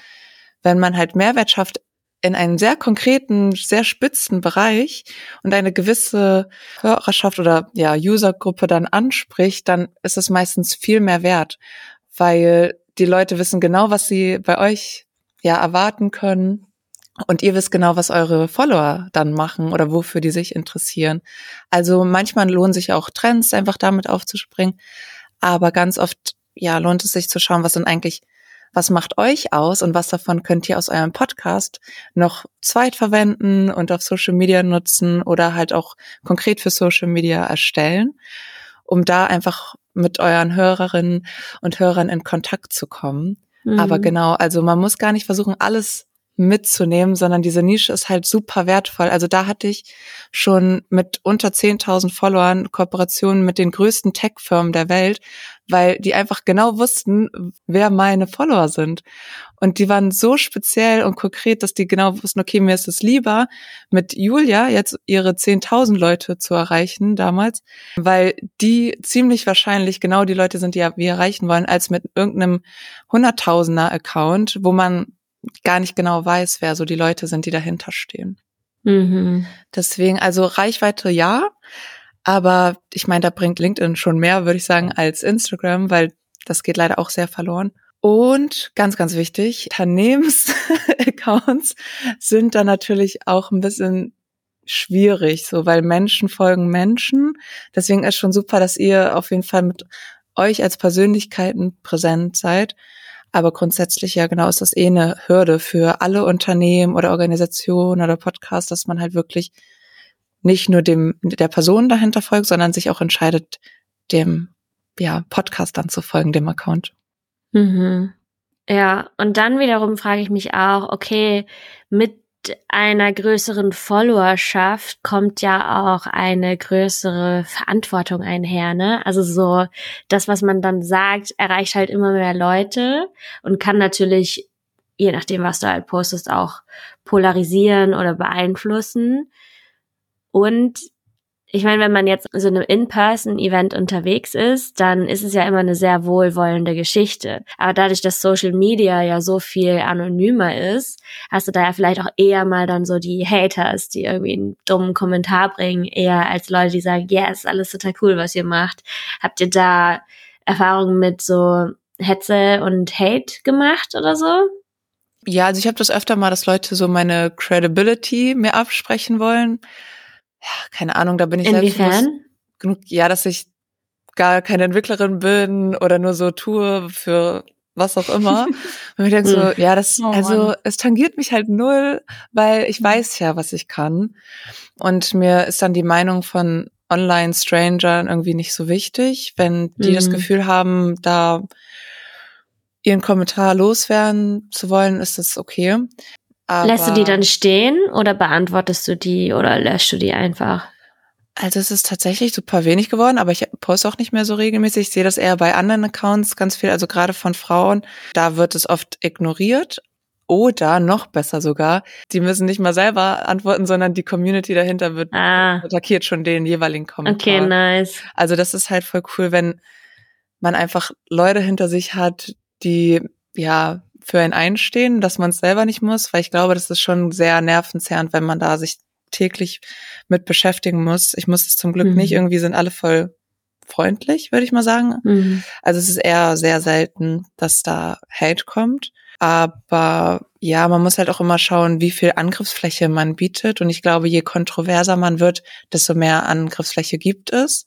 wenn man halt Mehrwert schafft in einem sehr konkreten, sehr spitzen Bereich und eine gewisse Hörerschaft oder ja Usergruppe dann anspricht, dann ist es meistens viel mehr wert, weil die Leute wissen genau, was sie bei euch ja erwarten können. Und ihr wisst genau, was eure Follower dann machen oder wofür die sich interessieren. Also manchmal lohnen sich auch Trends, einfach damit aufzuspringen. Aber ganz oft, ja, lohnt es sich zu schauen, was sind eigentlich, was macht euch aus und was davon könnt ihr aus eurem Podcast noch zweit verwenden und auf Social Media nutzen oder halt auch konkret für Social Media erstellen, um da einfach mit euren Hörerinnen und Hörern in Kontakt zu kommen. Aber mhm. genau, also man muss gar nicht versuchen, alles mitzunehmen, sondern diese Nische ist halt super wertvoll. Also da hatte ich schon mit unter 10.000 Followern Kooperationen mit den größten Tech-Firmen der Welt, weil die einfach genau wussten, wer meine Follower sind. Und die waren so speziell und konkret, dass die genau wussten, okay, mir ist es lieber, mit Julia jetzt ihre 10.000 Leute zu erreichen damals, weil die ziemlich wahrscheinlich genau die Leute sind, die wir erreichen wollen, als mit irgendeinem Hunderttausender Account, wo man gar nicht genau weiß, wer so die Leute sind, die dahinter stehen. Mhm. Deswegen, also Reichweite ja, aber ich meine, da bringt LinkedIn schon mehr, würde ich sagen, als Instagram, weil das geht leider auch sehr verloren. Und ganz, ganz wichtig, Unternehmensaccounts [LAUGHS] sind da natürlich auch ein bisschen schwierig, so weil Menschen folgen Menschen. Deswegen ist schon super, dass ihr auf jeden Fall mit euch als Persönlichkeiten präsent seid. Aber grundsätzlich ja genau ist das eh eine Hürde für alle Unternehmen oder Organisationen oder Podcasts, dass man halt wirklich nicht nur dem der Person dahinter folgt, sondern sich auch entscheidet, dem ja Podcast dann zu folgen, dem Account. Mhm. Ja, und dann wiederum frage ich mich auch, okay, mit einer größeren Followerschaft kommt ja auch eine größere Verantwortung einher, ne? Also so, das, was man dann sagt, erreicht halt immer mehr Leute und kann natürlich, je nachdem, was du halt postest, auch polarisieren oder beeinflussen. Und ich meine, wenn man jetzt so einem In-Person-Event unterwegs ist, dann ist es ja immer eine sehr wohlwollende Geschichte. Aber dadurch, dass Social Media ja so viel anonymer ist, hast du da ja vielleicht auch eher mal dann so die Haters, die irgendwie einen dummen Kommentar bringen, eher als Leute, die sagen, ja, yes, ist alles total cool, was ihr macht. Habt ihr da Erfahrungen mit so Hetze und Hate gemacht oder so? Ja, also ich habe das öfter mal, dass Leute so meine Credibility mir absprechen wollen ja, keine Ahnung, da bin ich Inwiefern? genug, ja, dass ich gar keine Entwicklerin bin oder nur so tue für was auch immer. [LAUGHS] Und ich denke so, hm. ja, das, oh, also es tangiert mich halt null, weil ich hm. weiß ja, was ich kann. Und mir ist dann die Meinung von Online-Strangern irgendwie nicht so wichtig. Wenn die mhm. das hm. Gefühl haben, da ihren Kommentar loswerden zu wollen, ist das okay. Aber Lässt du die dann stehen oder beantwortest du die oder löschst du die einfach? Also es ist tatsächlich super wenig geworden, aber ich poste auch nicht mehr so regelmäßig. Ich sehe das eher bei anderen Accounts ganz viel, also gerade von Frauen. Da wird es oft ignoriert. Oder noch besser sogar, die müssen nicht mal selber antworten, sondern die Community dahinter wird ah. attackiert schon den jeweiligen Kommentar. Okay, nice. Also das ist halt voll cool, wenn man einfach Leute hinter sich hat, die ja für einen einstehen, dass man es selber nicht muss, weil ich glaube, das ist schon sehr nervenzerrend, wenn man da sich täglich mit beschäftigen muss. Ich muss es zum Glück mhm. nicht. Irgendwie sind alle voll freundlich, würde ich mal sagen. Mhm. Also es ist eher sehr selten, dass da Hate kommt. Aber ja, man muss halt auch immer schauen, wie viel Angriffsfläche man bietet. Und ich glaube, je kontroverser man wird, desto mehr Angriffsfläche gibt es.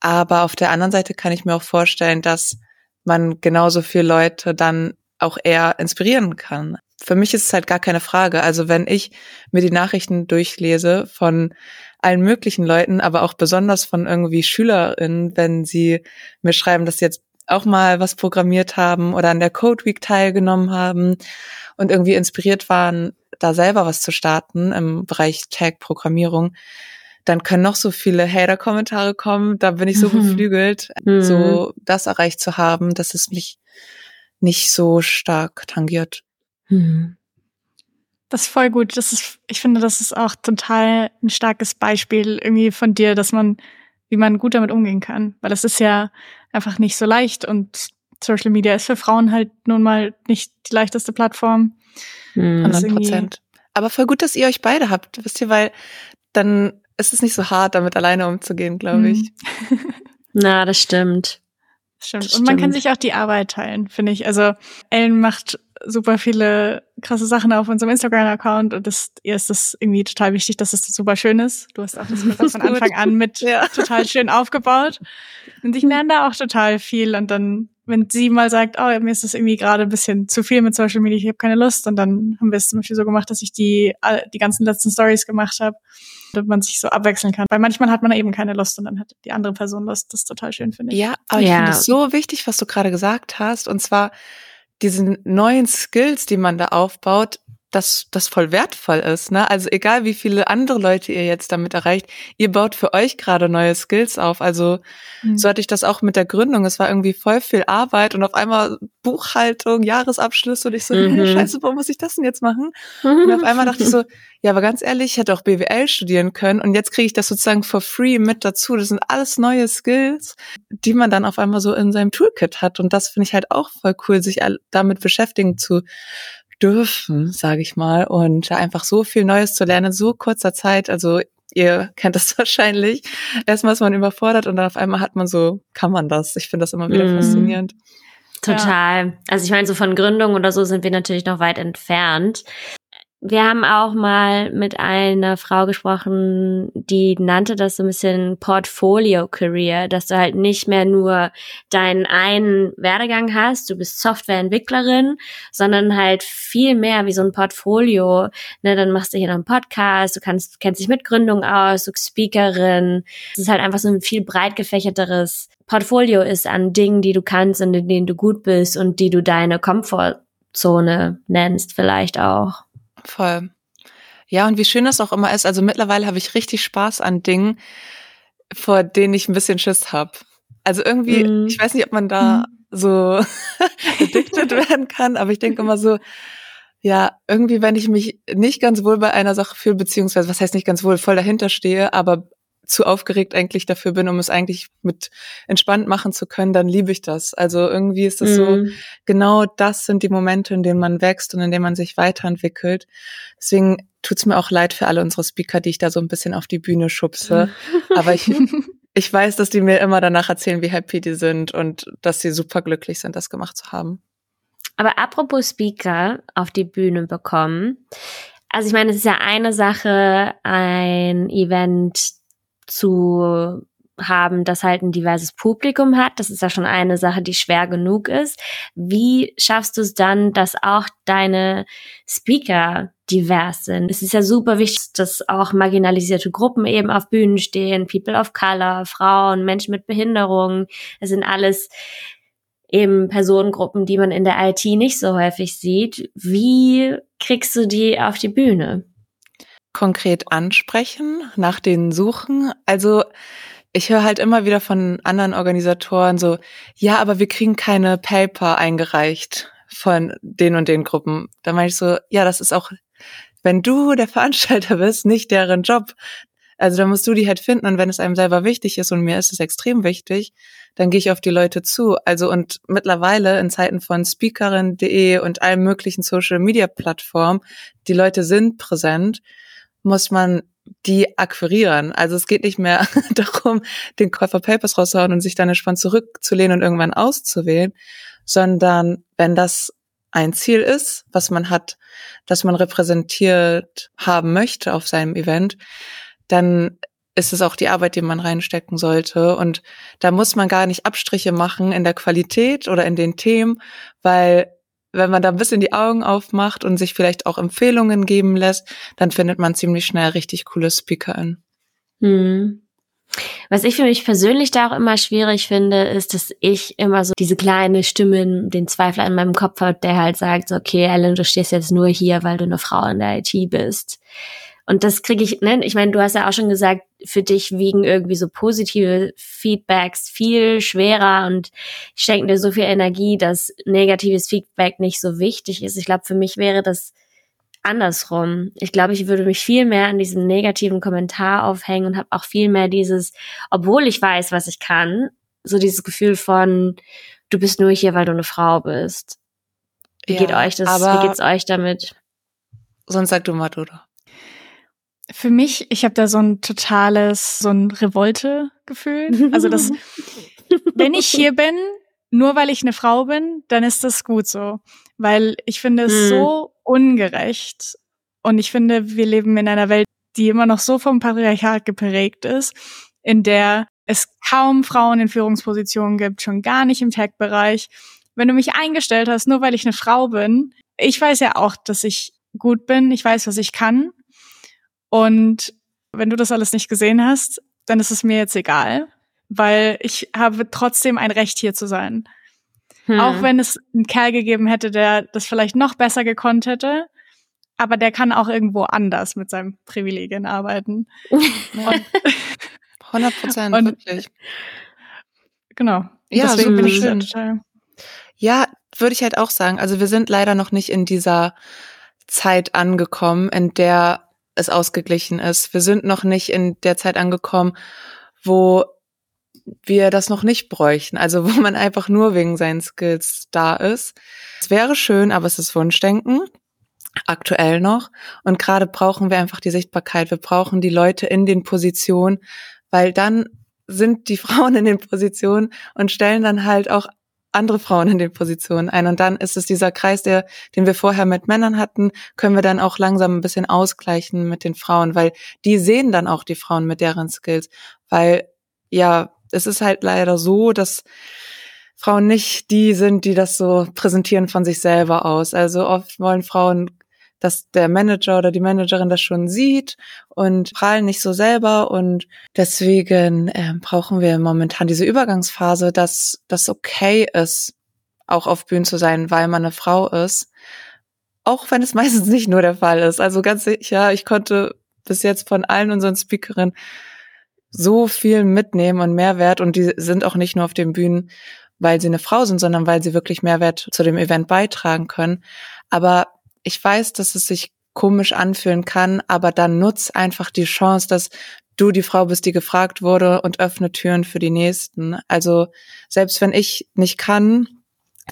Aber auf der anderen Seite kann ich mir auch vorstellen, dass man genauso viele Leute dann auch eher inspirieren kann. Für mich ist es halt gar keine Frage. Also wenn ich mir die Nachrichten durchlese von allen möglichen Leuten, aber auch besonders von irgendwie SchülerInnen, wenn sie mir schreiben, dass sie jetzt auch mal was programmiert haben oder an der Code Week teilgenommen haben und irgendwie inspiriert waren, da selber was zu starten im Bereich Tag-Programmierung, dann können noch so viele Hater-Kommentare kommen. Da bin ich so mhm. beflügelt, mhm. so das erreicht zu haben, dass es mich nicht so stark tangiert. Mhm. Das ist voll gut. Das ist, ich finde, das ist auch total ein starkes Beispiel irgendwie von dir, dass man, wie man gut damit umgehen kann. Weil das ist ja einfach nicht so leicht und Social Media ist für Frauen halt nun mal nicht die leichteste Plattform. 100 hm. Prozent. Aber voll gut, dass ihr euch beide habt, wisst ihr, weil dann ist es nicht so hart, damit alleine umzugehen, glaube ich. [LAUGHS] Na, das stimmt. Stimmt. Und man kann sich auch die Arbeit teilen, finde ich. Also Ellen macht super viele krasse Sachen auf unserem Instagram-Account und das, ihr ist das irgendwie total wichtig, dass es das super schön ist. Du hast auch das [LAUGHS] von Anfang an mit ja. total schön aufgebaut. Und ich lerne da auch total viel und dann, wenn sie mal sagt, oh, mir ist das irgendwie gerade ein bisschen zu viel mit Social Media, ich habe keine Lust und dann haben wir es zum Beispiel so gemacht, dass ich die, die ganzen letzten Stories gemacht habe damit man sich so abwechseln kann. Weil manchmal hat man eben keine Lust und dann hat die andere Person Lust. Das ist total schön, finde ich. Ja, aber ich finde es so wichtig, was du gerade gesagt hast. Und zwar diese neuen Skills, die man da aufbaut, dass das voll wertvoll ist. Ne? Also egal, wie viele andere Leute ihr jetzt damit erreicht, ihr baut für euch gerade neue Skills auf. Also mhm. so hatte ich das auch mit der Gründung. Es war irgendwie voll viel Arbeit und auf einmal Buchhaltung, Jahresabschluss und ich so, mhm. scheiße, warum muss ich das denn jetzt machen? Mhm. Und auf einmal dachte ich so, [LAUGHS] ja, aber ganz ehrlich, ich hätte auch BWL studieren können und jetzt kriege ich das sozusagen for free mit dazu. Das sind alles neue Skills, die man dann auf einmal so in seinem Toolkit hat. Und das finde ich halt auch voll cool, sich damit beschäftigen zu dürfen, sage ich mal, und einfach so viel Neues zu lernen, so kurzer Zeit. Also ihr kennt das [LAUGHS] wahrscheinlich. Erstmal ist man überfordert und dann auf einmal hat man so, kann man das? Ich finde das immer wieder mm. faszinierend. Total. Ja. Also ich meine, so von Gründung oder so sind wir natürlich noch weit entfernt. Wir haben auch mal mit einer Frau gesprochen, die nannte das so ein bisschen Portfolio Career, dass du halt nicht mehr nur deinen einen Werdegang hast, du bist Softwareentwicklerin, sondern halt viel mehr wie so ein Portfolio. Ne, dann machst du hier noch einen Podcast, du kannst, kennst dich mit Gründung aus, du bist Speakerin. Es ist halt einfach so ein viel breit gefächerteres Portfolio ist an Dingen, die du kannst und in denen du gut bist und die du deine Komfortzone nennst vielleicht auch. Voll. Ja, und wie schön das auch immer ist. Also mittlerweile habe ich richtig Spaß an Dingen, vor denen ich ein bisschen Schiss habe. Also irgendwie, mm. ich weiß nicht, ob man da mm. so [LAUGHS] addicted werden kann, aber ich denke immer so, ja, irgendwie, wenn ich mich nicht ganz wohl bei einer Sache fühle, beziehungsweise, was heißt nicht ganz wohl, voll dahinter stehe, aber zu aufgeregt eigentlich dafür bin, um es eigentlich mit entspannt machen zu können, dann liebe ich das. Also irgendwie ist es mm. so, mhm. genau das sind die Momente, in denen man wächst und in denen man sich weiterentwickelt. Deswegen tut's mir auch leid für alle unsere Speaker, die ich da so ein bisschen auf die Bühne schubse. [LAUGHS] Aber ich, ich weiß, dass die mir immer danach erzählen, wie happy die sind und dass sie super glücklich sind, das gemacht zu haben. Aber apropos Speaker auf die Bühne bekommen. Also ich meine, es ist ja eine Sache, ein Event zu haben, das halt ein diverses Publikum hat. Das ist ja schon eine Sache, die schwer genug ist. Wie schaffst du es dann, dass auch deine Speaker divers sind? Es ist ja super wichtig, dass auch marginalisierte Gruppen eben auf Bühnen stehen, People of Color, Frauen, Menschen mit Behinderungen. Es sind alles eben Personengruppen, die man in der IT nicht so häufig sieht. Wie kriegst du die auf die Bühne? Konkret ansprechen, nach denen suchen. Also ich höre halt immer wieder von anderen Organisatoren so, ja, aber wir kriegen keine Paper eingereicht von den und den Gruppen. Da meine ich so, ja, das ist auch, wenn du der Veranstalter bist, nicht deren Job. Also da musst du die halt finden und wenn es einem selber wichtig ist und mir ist es extrem wichtig, dann gehe ich auf die Leute zu. Also und mittlerweile in Zeiten von speakerin.de und allen möglichen Social Media Plattformen, die Leute sind präsent muss man die akquirieren. Also es geht nicht mehr [LAUGHS] darum, den Käufer Papers rauszuhauen und sich dann entspannt zurückzulehnen und irgendwann auszuwählen, sondern wenn das ein Ziel ist, was man hat, das man repräsentiert haben möchte auf seinem Event, dann ist es auch die Arbeit, die man reinstecken sollte. Und da muss man gar nicht Abstriche machen in der Qualität oder in den Themen, weil wenn man da ein bisschen die Augen aufmacht und sich vielleicht auch Empfehlungen geben lässt, dann findet man ziemlich schnell richtig coole SpeakerInnen. Hm. Was ich für mich persönlich da auch immer schwierig finde, ist, dass ich immer so diese kleine Stimme, den Zweifel in meinem Kopf habe, der halt sagt, okay, Ellen, du stehst jetzt nur hier, weil du eine Frau in der IT bist. Und das kriege ich, ne? Ich meine, du hast ja auch schon gesagt, für dich wiegen irgendwie so positive Feedbacks viel schwerer und schenken dir so viel Energie, dass negatives Feedback nicht so wichtig ist. Ich glaube, für mich wäre das andersrum. Ich glaube, ich würde mich viel mehr an diesem negativen Kommentar aufhängen und habe auch viel mehr dieses, obwohl ich weiß, was ich kann, so dieses Gefühl von, du bist nur hier, weil du eine Frau bist. Wie ja, geht euch das? Wie geht's euch damit? Sonst sag du mal, Dodo. Für mich, ich habe da so ein totales, so ein Revolte-Gefühl. Also das, [LAUGHS] wenn ich hier bin, nur weil ich eine Frau bin, dann ist das gut so. Weil ich finde es mhm. so ungerecht. Und ich finde, wir leben in einer Welt, die immer noch so vom Patriarchat geprägt ist, in der es kaum Frauen in Führungspositionen gibt, schon gar nicht im Tech-Bereich. Wenn du mich eingestellt hast, nur weil ich eine Frau bin, ich weiß ja auch, dass ich gut bin, ich weiß, was ich kann. Und wenn du das alles nicht gesehen hast, dann ist es mir jetzt egal, weil ich habe trotzdem ein Recht hier zu sein. Hm. Auch wenn es einen Kerl gegeben hätte, der das vielleicht noch besser gekonnt hätte, aber der kann auch irgendwo anders mit seinen Privilegien arbeiten. [LAUGHS] 100 Prozent, wirklich. Genau. Ja, Deswegen bin ich total. Ja, würde ich halt auch sagen. Also wir sind leider noch nicht in dieser Zeit angekommen, in der es ausgeglichen ist. Wir sind noch nicht in der Zeit angekommen, wo wir das noch nicht bräuchten. Also wo man einfach nur wegen seinen Skills da ist. Es wäre schön, aber es ist Wunschdenken. aktuell noch. Und gerade brauchen wir einfach die Sichtbarkeit. Wir brauchen die Leute in den Positionen, weil dann sind die [LAUGHS] Frauen in den Positionen und stellen dann halt auch andere Frauen in den Positionen ein. Und dann ist es dieser Kreis, der, den wir vorher mit Männern hatten, können wir dann auch langsam ein bisschen ausgleichen mit den Frauen, weil die sehen dann auch die Frauen mit deren Skills. Weil, ja, es ist halt leider so, dass Frauen nicht die sind, die das so präsentieren von sich selber aus. Also oft wollen Frauen dass der Manager oder die Managerin das schon sieht und prallen nicht so selber. Und deswegen äh, brauchen wir momentan diese Übergangsphase, dass das okay ist, auch auf Bühnen zu sein, weil man eine Frau ist. Auch wenn es [LAUGHS] meistens nicht nur der Fall ist. Also ganz sicher, ich konnte bis jetzt von allen unseren Speakerinnen so viel mitnehmen und Mehrwert und die sind auch nicht nur auf den Bühnen, weil sie eine Frau sind, sondern weil sie wirklich Mehrwert zu dem Event beitragen können. Aber ich weiß, dass es sich komisch anfühlen kann, aber dann nutz einfach die Chance, dass du die Frau bist, die gefragt wurde und öffne Türen für die nächsten. Also selbst wenn ich nicht kann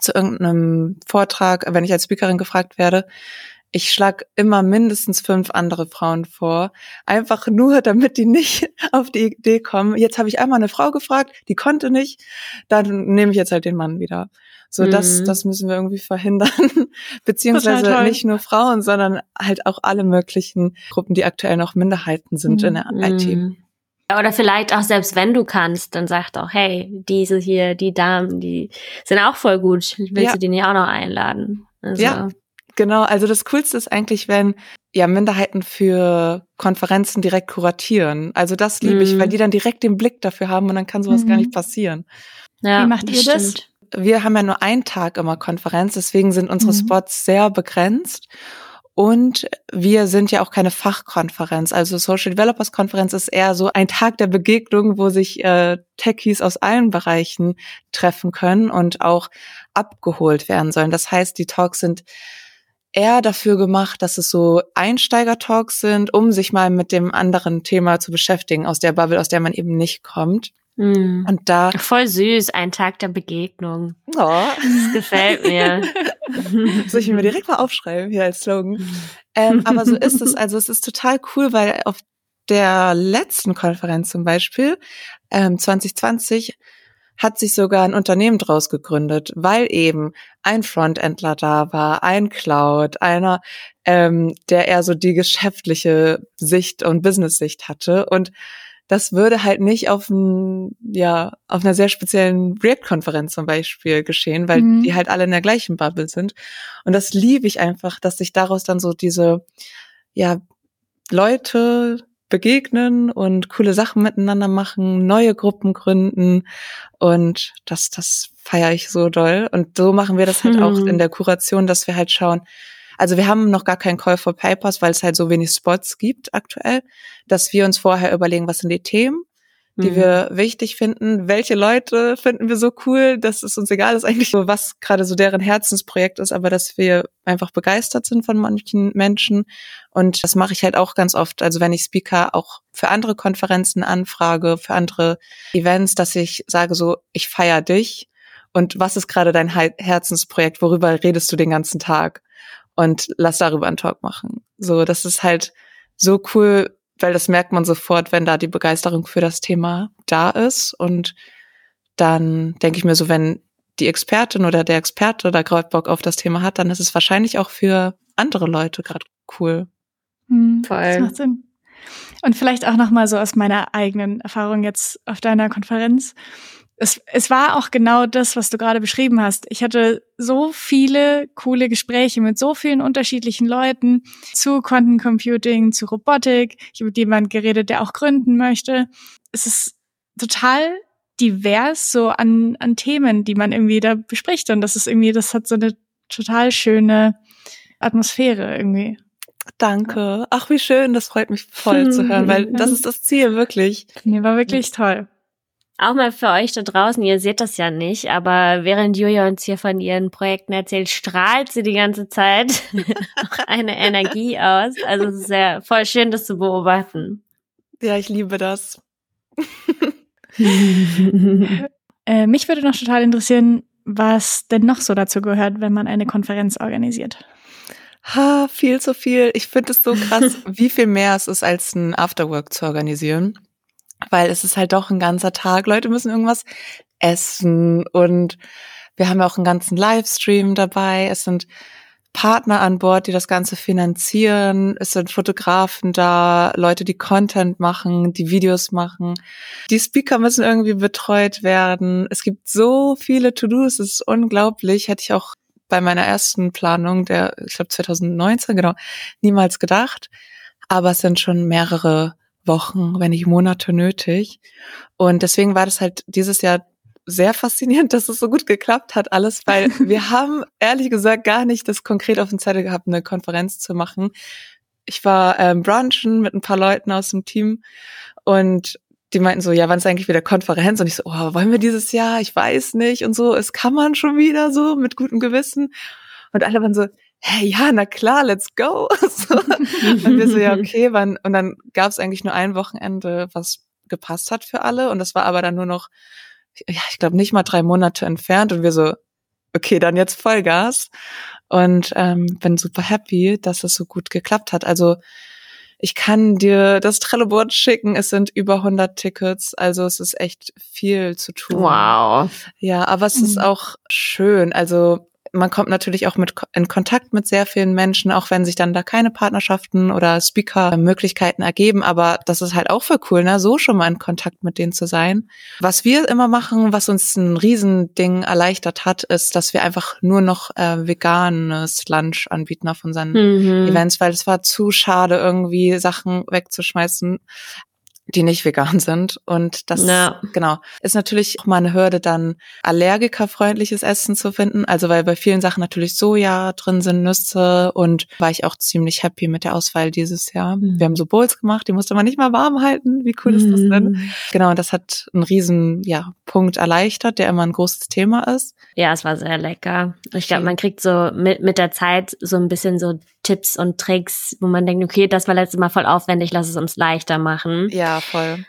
zu irgendeinem Vortrag, wenn ich als Speakerin gefragt werde, ich schlag immer mindestens fünf andere Frauen vor, einfach nur, damit die nicht [LAUGHS] auf die Idee kommen. Jetzt habe ich einmal eine Frau gefragt, die konnte nicht, dann nehme ich jetzt halt den Mann wieder. So, mhm. das, das müssen wir irgendwie verhindern. [LAUGHS] Beziehungsweise nicht nur Frauen, sondern halt auch alle möglichen Gruppen, die aktuell noch Minderheiten sind mhm. in der IT. Mhm. Oder vielleicht auch selbst wenn du kannst, dann sag doch, hey, diese hier, die Damen, die sind auch voll gut. Willst ja. du die nicht auch noch einladen? Also. Ja, genau. Also das Coolste ist eigentlich, wenn ja Minderheiten für Konferenzen direkt kuratieren. Also das liebe mhm. ich, weil die dann direkt den Blick dafür haben und dann kann sowas mhm. gar nicht passieren. Ja, Wie macht ihr das? Stimmt wir haben ja nur einen Tag immer Konferenz, deswegen sind unsere mhm. Spots sehr begrenzt. Und wir sind ja auch keine Fachkonferenz. Also Social Developers Konferenz ist eher so ein Tag der Begegnung, wo sich äh, Techies aus allen Bereichen treffen können und auch abgeholt werden sollen. Das heißt, die Talks sind eher dafür gemacht, dass es so Einsteiger-Talks sind, um sich mal mit dem anderen Thema zu beschäftigen, aus der Bubble, aus der man eben nicht kommt. Mm. Und da. Voll süß, ein Tag der Begegnung. Oh. Das gefällt mir. [LAUGHS] Soll ich mir direkt mal aufschreiben hier als Slogan? Ähm, aber so ist es. Also es ist total cool, weil auf der letzten Konferenz zum Beispiel, ähm, 2020, hat sich sogar ein Unternehmen draus gegründet, weil eben ein Frontendler da war, ein Cloud, einer, ähm, der eher so die geschäftliche Sicht und Business-Sicht hatte und das würde halt nicht auf ein, ja, auf einer sehr speziellen React-Konferenz zum Beispiel geschehen, weil mhm. die halt alle in der gleichen Bubble sind. Und das liebe ich einfach, dass sich daraus dann so diese, ja, Leute begegnen und coole Sachen miteinander machen, neue Gruppen gründen und das, das feiere ich so doll. Und so machen wir das halt mhm. auch in der Kuration, dass wir halt schauen, also wir haben noch gar keinen Call for Papers, weil es halt so wenig Spots gibt aktuell, dass wir uns vorher überlegen, was sind die Themen, die mhm. wir wichtig finden, welche Leute finden wir so cool, dass es uns egal ist eigentlich so, was gerade so deren Herzensprojekt ist, aber dass wir einfach begeistert sind von manchen Menschen. Und das mache ich halt auch ganz oft. Also wenn ich Speaker auch für andere Konferenzen anfrage, für andere Events, dass ich sage so, ich feier dich. Und was ist gerade dein Herzensprojekt? Worüber redest du den ganzen Tag? Und lass darüber einen Talk machen. So, das ist halt so cool, weil das merkt man sofort, wenn da die Begeisterung für das Thema da ist. Und dann denke ich mir so, wenn die Expertin oder der Experte da gerade Bock auf das Thema hat, dann ist es wahrscheinlich auch für andere Leute gerade cool. Mhm, Voll. Das macht Sinn. Und vielleicht auch noch mal so aus meiner eigenen Erfahrung jetzt auf deiner Konferenz es, es war auch genau das, was du gerade beschrieben hast. Ich hatte so viele coole Gespräche mit so vielen unterschiedlichen Leuten zu Quantencomputing, zu Robotik. Ich habe mit jemandem geredet, der auch gründen möchte. Es ist total divers so an, an Themen, die man irgendwie da bespricht. Und das ist irgendwie, das hat so eine total schöne Atmosphäre irgendwie. Danke. Ach, wie schön. Das freut mich voll zu [LAUGHS] hören, weil das ist das Ziel, wirklich. Nee, war wirklich toll. Auch mal für euch da draußen, ihr seht das ja nicht, aber während Julia uns hier von ihren Projekten erzählt, strahlt sie die ganze Zeit [LAUGHS] eine Energie aus. Also es ist ja voll schön, das zu beobachten. Ja, ich liebe das. [LAUGHS] äh, mich würde noch total interessieren, was denn noch so dazu gehört, wenn man eine Konferenz organisiert. Ha, viel zu viel. Ich finde es so krass, [LAUGHS] wie viel mehr es ist, als ein Afterwork zu organisieren. Weil es ist halt doch ein ganzer Tag. Leute müssen irgendwas essen und wir haben ja auch einen ganzen Livestream dabei. Es sind Partner an Bord, die das Ganze finanzieren. Es sind Fotografen da, Leute, die Content machen, die Videos machen. Die Speaker müssen irgendwie betreut werden. Es gibt so viele To-Dos, es ist unglaublich. Hätte ich auch bei meiner ersten Planung, der, ich glaube 2019, genau, niemals gedacht. Aber es sind schon mehrere Wochen, wenn nicht Monate nötig. Und deswegen war das halt dieses Jahr sehr faszinierend, [LAUGHS] dass es so gut geklappt hat, alles, weil [LAUGHS] wir haben ehrlich gesagt gar nicht das konkret auf dem Zettel gehabt, eine Konferenz zu machen. Ich war ähm, brunchen mit ein paar Leuten aus dem Team und die meinten so, ja, wann ist eigentlich wieder Konferenz? Und ich so, oh, wollen wir dieses Jahr? Ich weiß nicht und so. Es kann man schon wieder so mit gutem Gewissen. Und alle waren so, hey, ja, na klar, let's go. [LAUGHS] so. Und wir so, ja, okay, wann? Und dann gab es eigentlich nur ein Wochenende, was gepasst hat für alle. Und das war aber dann nur noch ja, ich glaube nicht mal drei Monate entfernt und wir so, okay, dann jetzt Vollgas und ähm, bin super happy, dass es so gut geklappt hat. Also ich kann dir das Trello-Board schicken. Es sind über 100 Tickets, also es ist echt viel zu tun. Wow. Ja, aber es mhm. ist auch schön. Also man kommt natürlich auch mit in Kontakt mit sehr vielen Menschen, auch wenn sich dann da keine Partnerschaften oder Speaker-Möglichkeiten ergeben. Aber das ist halt auch für cool, ne? so schon mal in Kontakt mit denen zu sein. Was wir immer machen, was uns ein Riesending erleichtert hat, ist, dass wir einfach nur noch äh, veganes Lunch anbieten auf unseren mhm. Events, weil es war zu schade, irgendwie Sachen wegzuschmeißen die nicht vegan sind. Und das, ja. genau, ist natürlich auch mal eine Hürde, dann allergikerfreundliches Essen zu finden. Also weil bei vielen Sachen natürlich Soja drin sind, Nüsse und war ich auch ziemlich happy mit der Auswahl dieses Jahr. Mhm. Wir haben so Bowls gemacht, die musste man nicht mal warm halten. Wie cool ist das denn? Mhm. Genau, und das hat einen riesen, ja, Punkt erleichtert, der immer ein großes Thema ist. Ja, es war sehr lecker. Ich glaube, man kriegt so mit, mit der Zeit so ein bisschen so Tipps und Tricks, wo man denkt, okay, das war letztes Mal voll aufwendig, lass es uns leichter machen. Ja, voll.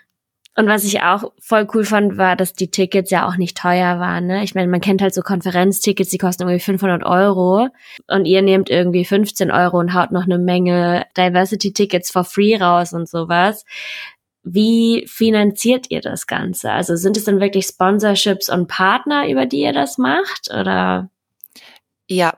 Und was ich auch voll cool fand, war, dass die Tickets ja auch nicht teuer waren. Ne? Ich meine, man kennt halt so Konferenztickets, die kosten irgendwie 500 Euro und ihr nehmt irgendwie 15 Euro und haut noch eine Menge Diversity-Tickets for free raus und sowas. Wie finanziert ihr das Ganze? Also sind es dann wirklich Sponsorships und Partner, über die ihr das macht? Oder? Ja.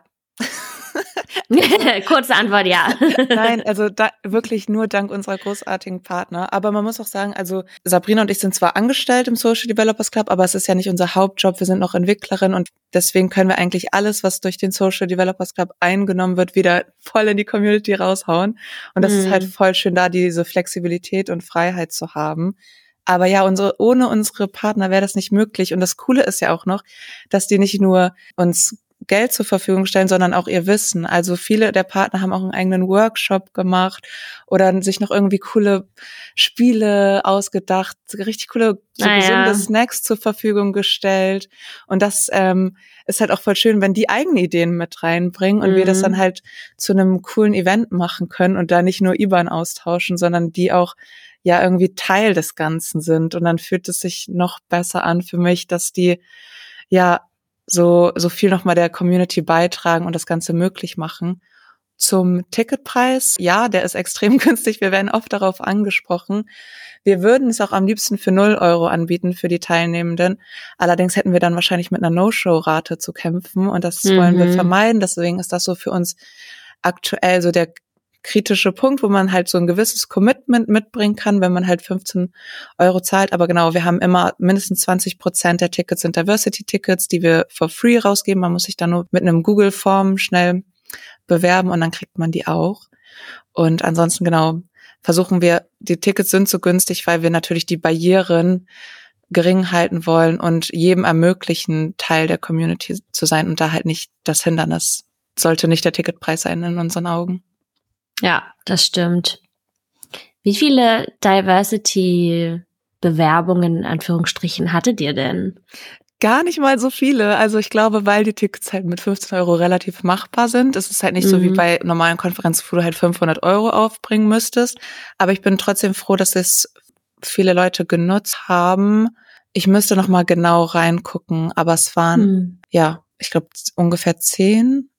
[LAUGHS] Kurze Antwort, ja. [LAUGHS] Nein, also da, [LAUGHS] wirklich nur dank unserer großartigen Partner. Aber man muss auch sagen, also Sabrina und ich sind zwar angestellt im Social Developers Club, aber es ist ja nicht unser Hauptjob. Wir sind noch Entwicklerin und deswegen können wir eigentlich alles, was durch den Social Developers Club eingenommen wird, wieder voll in die Community raushauen. Und das mhm. ist halt mhm. voll schön da, diese Flexibilität und Freiheit zu haben. Aber ja, unsere, ohne unsere Partner wäre das nicht möglich. Und das Coole ist ja auch noch, dass die nicht nur uns Geld zur Verfügung stellen, sondern auch ihr Wissen. Also viele der Partner haben auch einen eigenen Workshop gemacht oder sich noch irgendwie coole Spiele ausgedacht, richtig coole so ah, gesunde. Snacks zur Verfügung gestellt. Und das ähm, ist halt auch voll schön, wenn die eigene Ideen mit reinbringen und mhm. wir das dann mhm. halt zu einem coolen Event machen können und da nicht nur IBAN austauschen, sondern die auch ja irgendwie Teil des Ganzen sind. Und dann fühlt es sich noch besser an für mich, dass die ja so, so viel nochmal der Community beitragen und das Ganze möglich machen. Zum Ticketpreis, ja, der ist [LAUGHS] extrem günstig. Wir werden oft darauf angesprochen. Wir würden es auch am liebsten für 0 Euro anbieten für die Teilnehmenden. Allerdings hätten wir dann wahrscheinlich mit einer No-Show-Rate zu kämpfen und das mhm. wollen wir mhm. vermeiden. Deswegen ist das so für uns aktuell so der kritische Punkt, wo man halt so ein gewisses Commitment mitbringen kann, wenn man halt 15 Euro zahlt. Aber genau, wir haben immer mindestens 20 Prozent der Tickets sind Diversity-Tickets, die wir for free rausgeben. Man muss sich dann nur mit einem Google-Form schnell bewerben und dann kriegt man die auch. Und ansonsten genau versuchen wir, die Tickets sind so günstig, weil wir natürlich die Barrieren gering halten wollen und jedem ermöglichen, Teil der Community zu sein und da halt nicht das Hindernis sollte nicht der Ticketpreis sein in unseren Augen. Ja, das stimmt. Wie viele Diversity-Bewerbungen in Anführungsstrichen hattet ihr denn? Gar nicht mal so viele. Also ich glaube, weil die Tickets halt mit 15 Euro relativ machbar sind. Es ist halt nicht mhm. so wie mhm. bei normalen Konferenzen, wo du halt 500 Euro aufbringen müsstest. Aber ich bin trotzdem froh, dass es viele Leute genutzt haben. Ich müsste noch mal genau reingucken, aber es waren, mhm. ja, ich glaube ungefähr zehn.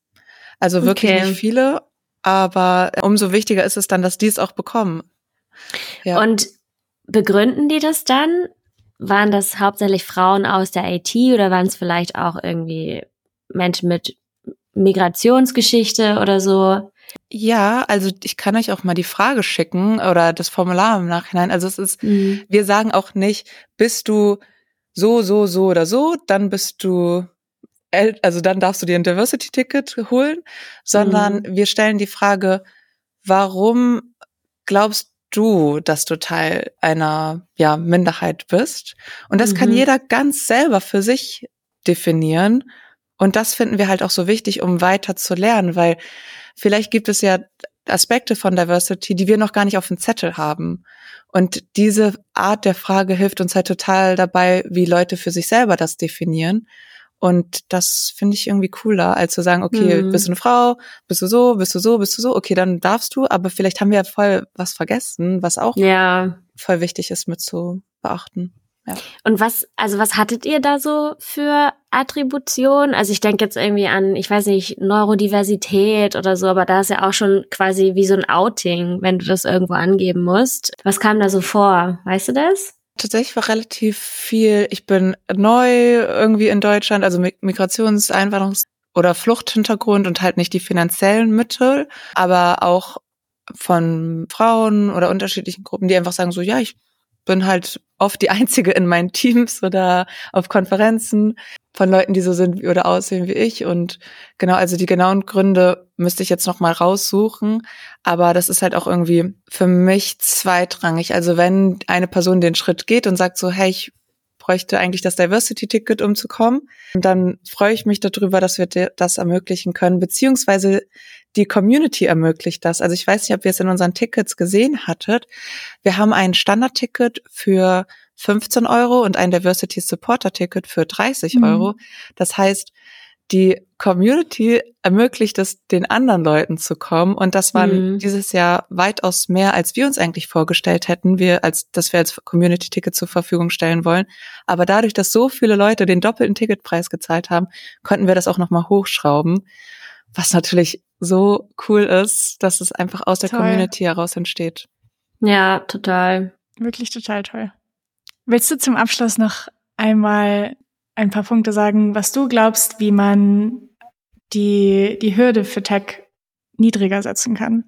Also wirklich okay. nicht viele. Aber umso wichtiger ist es dann, dass die es auch bekommen. Ja. Und begründen die das dann? Waren das hauptsächlich Frauen aus der IT oder waren es vielleicht auch irgendwie Menschen mit Migrationsgeschichte oder so? Ja, also ich kann euch auch mal die Frage schicken oder das Formular im Nachhinein. Also es ist, mhm. wir sagen auch nicht, bist du so, so, so oder so, dann bist du, also dann darfst du dir ein Diversity-Ticket holen, sondern mhm. wir stellen die Frage, warum glaubst du, dass du Teil einer ja, Minderheit bist? Und das mhm. kann jeder ganz selber für sich definieren. Und das finden wir halt auch so wichtig, um weiter zu lernen, weil vielleicht gibt es ja Aspekte von Diversity, die wir noch gar nicht auf dem Zettel haben. Und diese Art der Frage hilft uns halt total dabei, wie Leute für sich selber das definieren. Und das finde ich irgendwie cooler, als zu sagen, okay, mhm. bist du eine Frau, bist du so, bist du so, bist du so, okay, dann darfst du, aber vielleicht haben wir ja voll was vergessen, was auch ja. voll wichtig ist mit zu beachten. Ja. Und was, also was hattet ihr da so für Attribution? Also ich denke jetzt irgendwie an, ich weiß nicht, Neurodiversität oder so, aber da ist ja auch schon quasi wie so ein Outing, wenn du das irgendwo angeben musst. Was kam da so vor? Weißt du das? Tatsächlich war relativ viel, ich bin neu irgendwie in Deutschland, also Migrations-, Einwanderungs- oder Fluchthintergrund und halt nicht die finanziellen Mittel, aber auch von Frauen oder unterschiedlichen Gruppen, die einfach sagen so, ja, ich bin halt oft die einzige in meinen Teams oder auf Konferenzen von Leuten, die so sind oder aussehen wie ich. Und genau, also die genauen Gründe müsste ich jetzt noch mal raussuchen. Aber das ist halt auch irgendwie für mich zweitrangig. Also wenn eine Person den Schritt geht und sagt so, hey, ich bräuchte eigentlich das Diversity-Ticket, um zu kommen, dann freue ich mich darüber, dass wir das ermöglichen können, beziehungsweise die Community ermöglicht das. Also ich weiß nicht, ob ihr es in unseren Tickets gesehen hattet. Wir haben ein Standard-Ticket für 15 Euro und ein Diversity Supporter Ticket für 30 mhm. Euro. Das heißt, die Community ermöglicht es den anderen Leuten zu kommen und das waren mhm. dieses Jahr weitaus mehr, als wir uns eigentlich vorgestellt hätten, wir als dass wir als Community Ticket zur Verfügung stellen wollen. Aber dadurch, dass so viele Leute den doppelten Ticketpreis gezahlt haben, konnten wir das auch noch mal hochschrauben, was natürlich so cool ist, dass es einfach aus der toll. Community heraus entsteht. Ja, total. Wirklich total toll. Willst du zum Abschluss noch einmal ein paar Punkte sagen, was du glaubst, wie man die, die Hürde für Tech niedriger setzen kann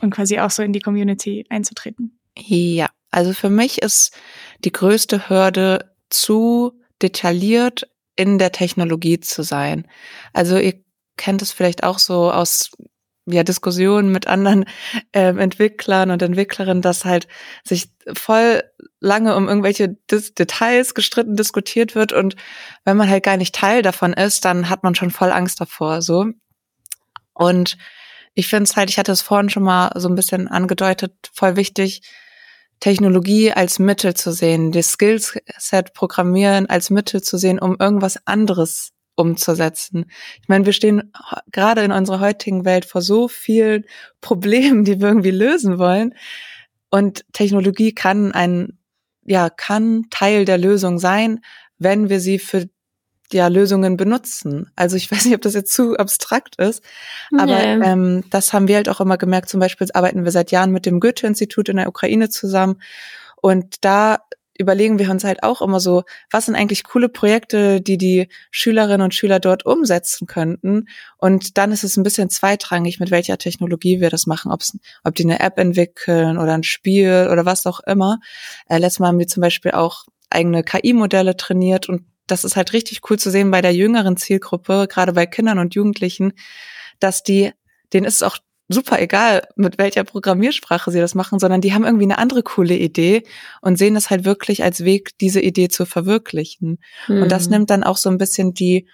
und quasi auch so in die Community einzutreten? Ja, also für mich ist die größte Hürde zu detailliert in der Technologie zu sein. Also ihr kennt es vielleicht auch so aus ja, Diskussionen mit anderen äh, Entwicklern und Entwicklerinnen, dass halt sich voll lange um irgendwelche Dis Details gestritten diskutiert wird und wenn man halt gar nicht Teil davon ist, dann hat man schon voll Angst davor, so. Und ich finde es halt, ich hatte es vorhin schon mal so ein bisschen angedeutet, voll wichtig, Technologie als Mittel zu sehen, das Skillset Programmieren als Mittel zu sehen, um irgendwas anderes umzusetzen. Ich meine, wir stehen gerade in unserer heutigen Welt vor so vielen [LAUGHS] Problemen, die wir irgendwie lösen wollen. Und Technologie kann ein, ja, kann Teil der Lösung sein, wenn wir sie für ja, Lösungen benutzen. Also ich [LAUGHS] weiß nicht, ob das jetzt zu abstrakt ist, aber nee. ähm, das haben wir halt auch immer gemerkt. Zum Beispiel arbeiten wir seit Jahren mit dem Goethe-Institut in der Ukraine zusammen. Und da überlegen wir uns halt auch immer so, was sind eigentlich coole Projekte, die die Schülerinnen und Schüler dort umsetzen könnten. Und dann ist es ein bisschen zweitrangig, mit welcher Technologie wir das machen, Ob's, ob die eine App entwickeln oder ein Spiel oder was auch immer. Äh, letztes Mal haben wir zum Beispiel auch eigene KI-Modelle trainiert und das ist halt richtig cool zu sehen bei der jüngeren Zielgruppe, gerade bei Kindern und Jugendlichen, dass die, denen ist es auch super egal, mit welcher Programmiersprache sie das machen, sondern die haben irgendwie eine andere coole Idee und sehen es halt wirklich als Weg, diese Idee zu verwirklichen. Mhm. Und das mhm. nimmt dann auch so ein bisschen die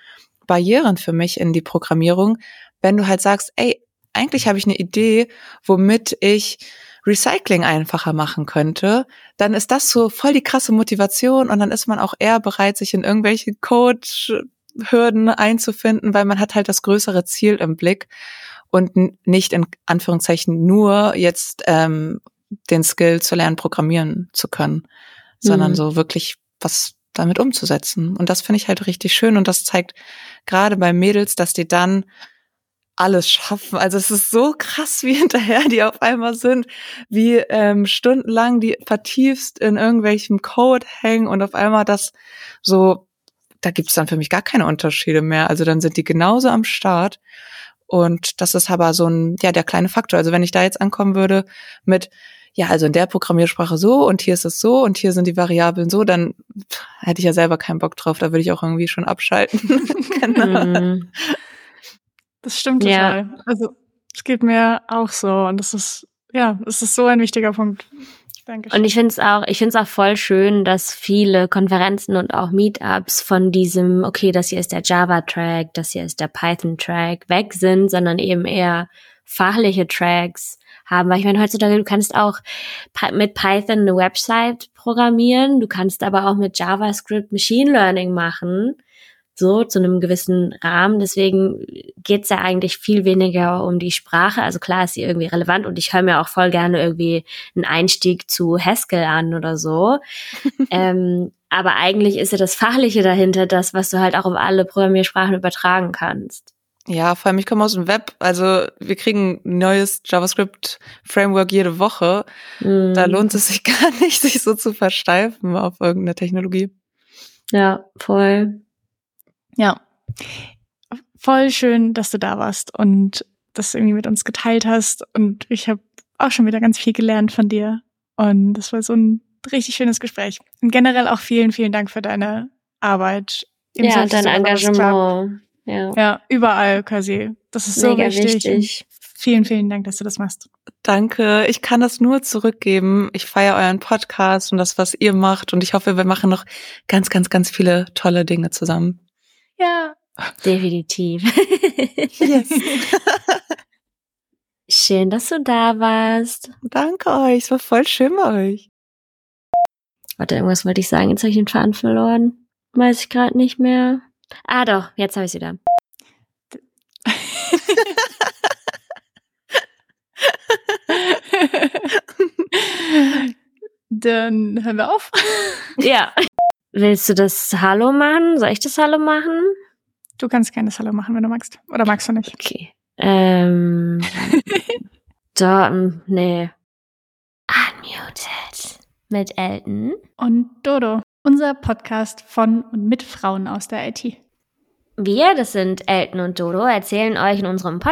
Barrieren für mich in die Programmierung, wenn du halt sagst, ey, eigentlich habe ich eine Idee, womit ich Recycling einfacher machen könnte, dann ist das so voll die krasse Motivation und dann ist man auch eher bereit, sich in irgendwelche Code-Hürden einzufinden, weil man hat halt das größere Ziel im Blick und nicht in Anführungszeichen nur jetzt ähm, den Skill zu lernen, programmieren zu können, sondern mhm. so wirklich was damit umzusetzen. Und das finde ich halt richtig schön und das zeigt gerade bei Mädels, dass die dann alles schaffen. Also es ist so krass, [LAUGHS] wie hinterher die auf einmal sind, wie ähm, stundenlang die vertiefst in irgendwelchem Code hängen und auf einmal das so, da gibt's dann für mich gar keine Unterschiede mehr. Also dann sind die genauso am Start. Und das ist aber so ein, ja, der kleine Faktor. Also wenn ich da jetzt ankommen würde mit, ja, also in der Programmiersprache so und hier ist es so und hier sind die Variablen so, dann hätte ich ja selber keinen Bock drauf. Da würde ich auch irgendwie schon abschalten. [LAUGHS] genau. Mm. Das stimmt total. Ja. Also es geht mir auch so und das ist ja, es ist so ein wichtiger Punkt. Dankeschön. Und ich finde es auch, ich finde es auch voll schön, dass viele Konferenzen und auch Meetups von diesem, okay, das hier ist der Java-Track, das hier ist der Python-Track, weg sind, sondern eben eher fachliche Tracks haben. Weil ich meine, heutzutage, du kannst auch mit Python eine Website programmieren, du kannst aber auch mit JavaScript Machine Learning machen so zu einem gewissen Rahmen. Deswegen geht's ja eigentlich viel weniger um die Sprache. Also klar ist sie irgendwie relevant und ich höre mir auch voll gerne irgendwie einen Einstieg zu Haskell an oder so. [LAUGHS] ähm, aber eigentlich ist ja das Fachliche dahinter das, was du halt auch auf alle Programmiersprachen übertragen kannst. Ja, vor allem ich komme aus dem Web, also wir kriegen ein neues JavaScript-Framework jede Woche. Mm. Da lohnt es sich [LAUGHS] gar nicht, sich so zu versteifen auf irgendeine Technologie. Ja, voll. Ja. Voll schön, dass du da warst und das irgendwie mit uns geteilt hast. Und ich habe auch schon wieder ganz viel gelernt von dir. Und das war so ein richtig schönes Gespräch. Und generell auch vielen, vielen Dank für deine Arbeit. ja, dein Engagement. Ja. ja, überall quasi. Das ist Mega so wichtig. wichtig. Vielen, vielen Dank, dass du das machst. Danke. Ich kann das nur zurückgeben. Ich feiere euren Podcast und das, was ihr macht. Und ich hoffe, wir machen noch ganz, ganz, ganz viele tolle Dinge zusammen. Ja. Definitiv. Yes. [LAUGHS] Schön, dass du da warst. Danke euch. Es war voll schön bei euch. Warte, irgendwas wollte ich sagen. Jetzt habe ich den Faden verloren. Weiß ich gerade nicht mehr. Ah, doch. Jetzt habe ich wieder. [LAUGHS] Dann hören wir auf. Ja. [LAUGHS] Willst du das Hallo machen? Soll ich das Hallo machen? Du kannst gerne das Hallo machen, wenn du magst. Oder magst du nicht? Okay. Ähm. [LAUGHS] da, nee. Unmuted. Mit Elton. Und Dodo. Unser Podcast von und mit Frauen aus der IT. Wir, das sind Elton und Dodo, erzählen euch in unserem Podcast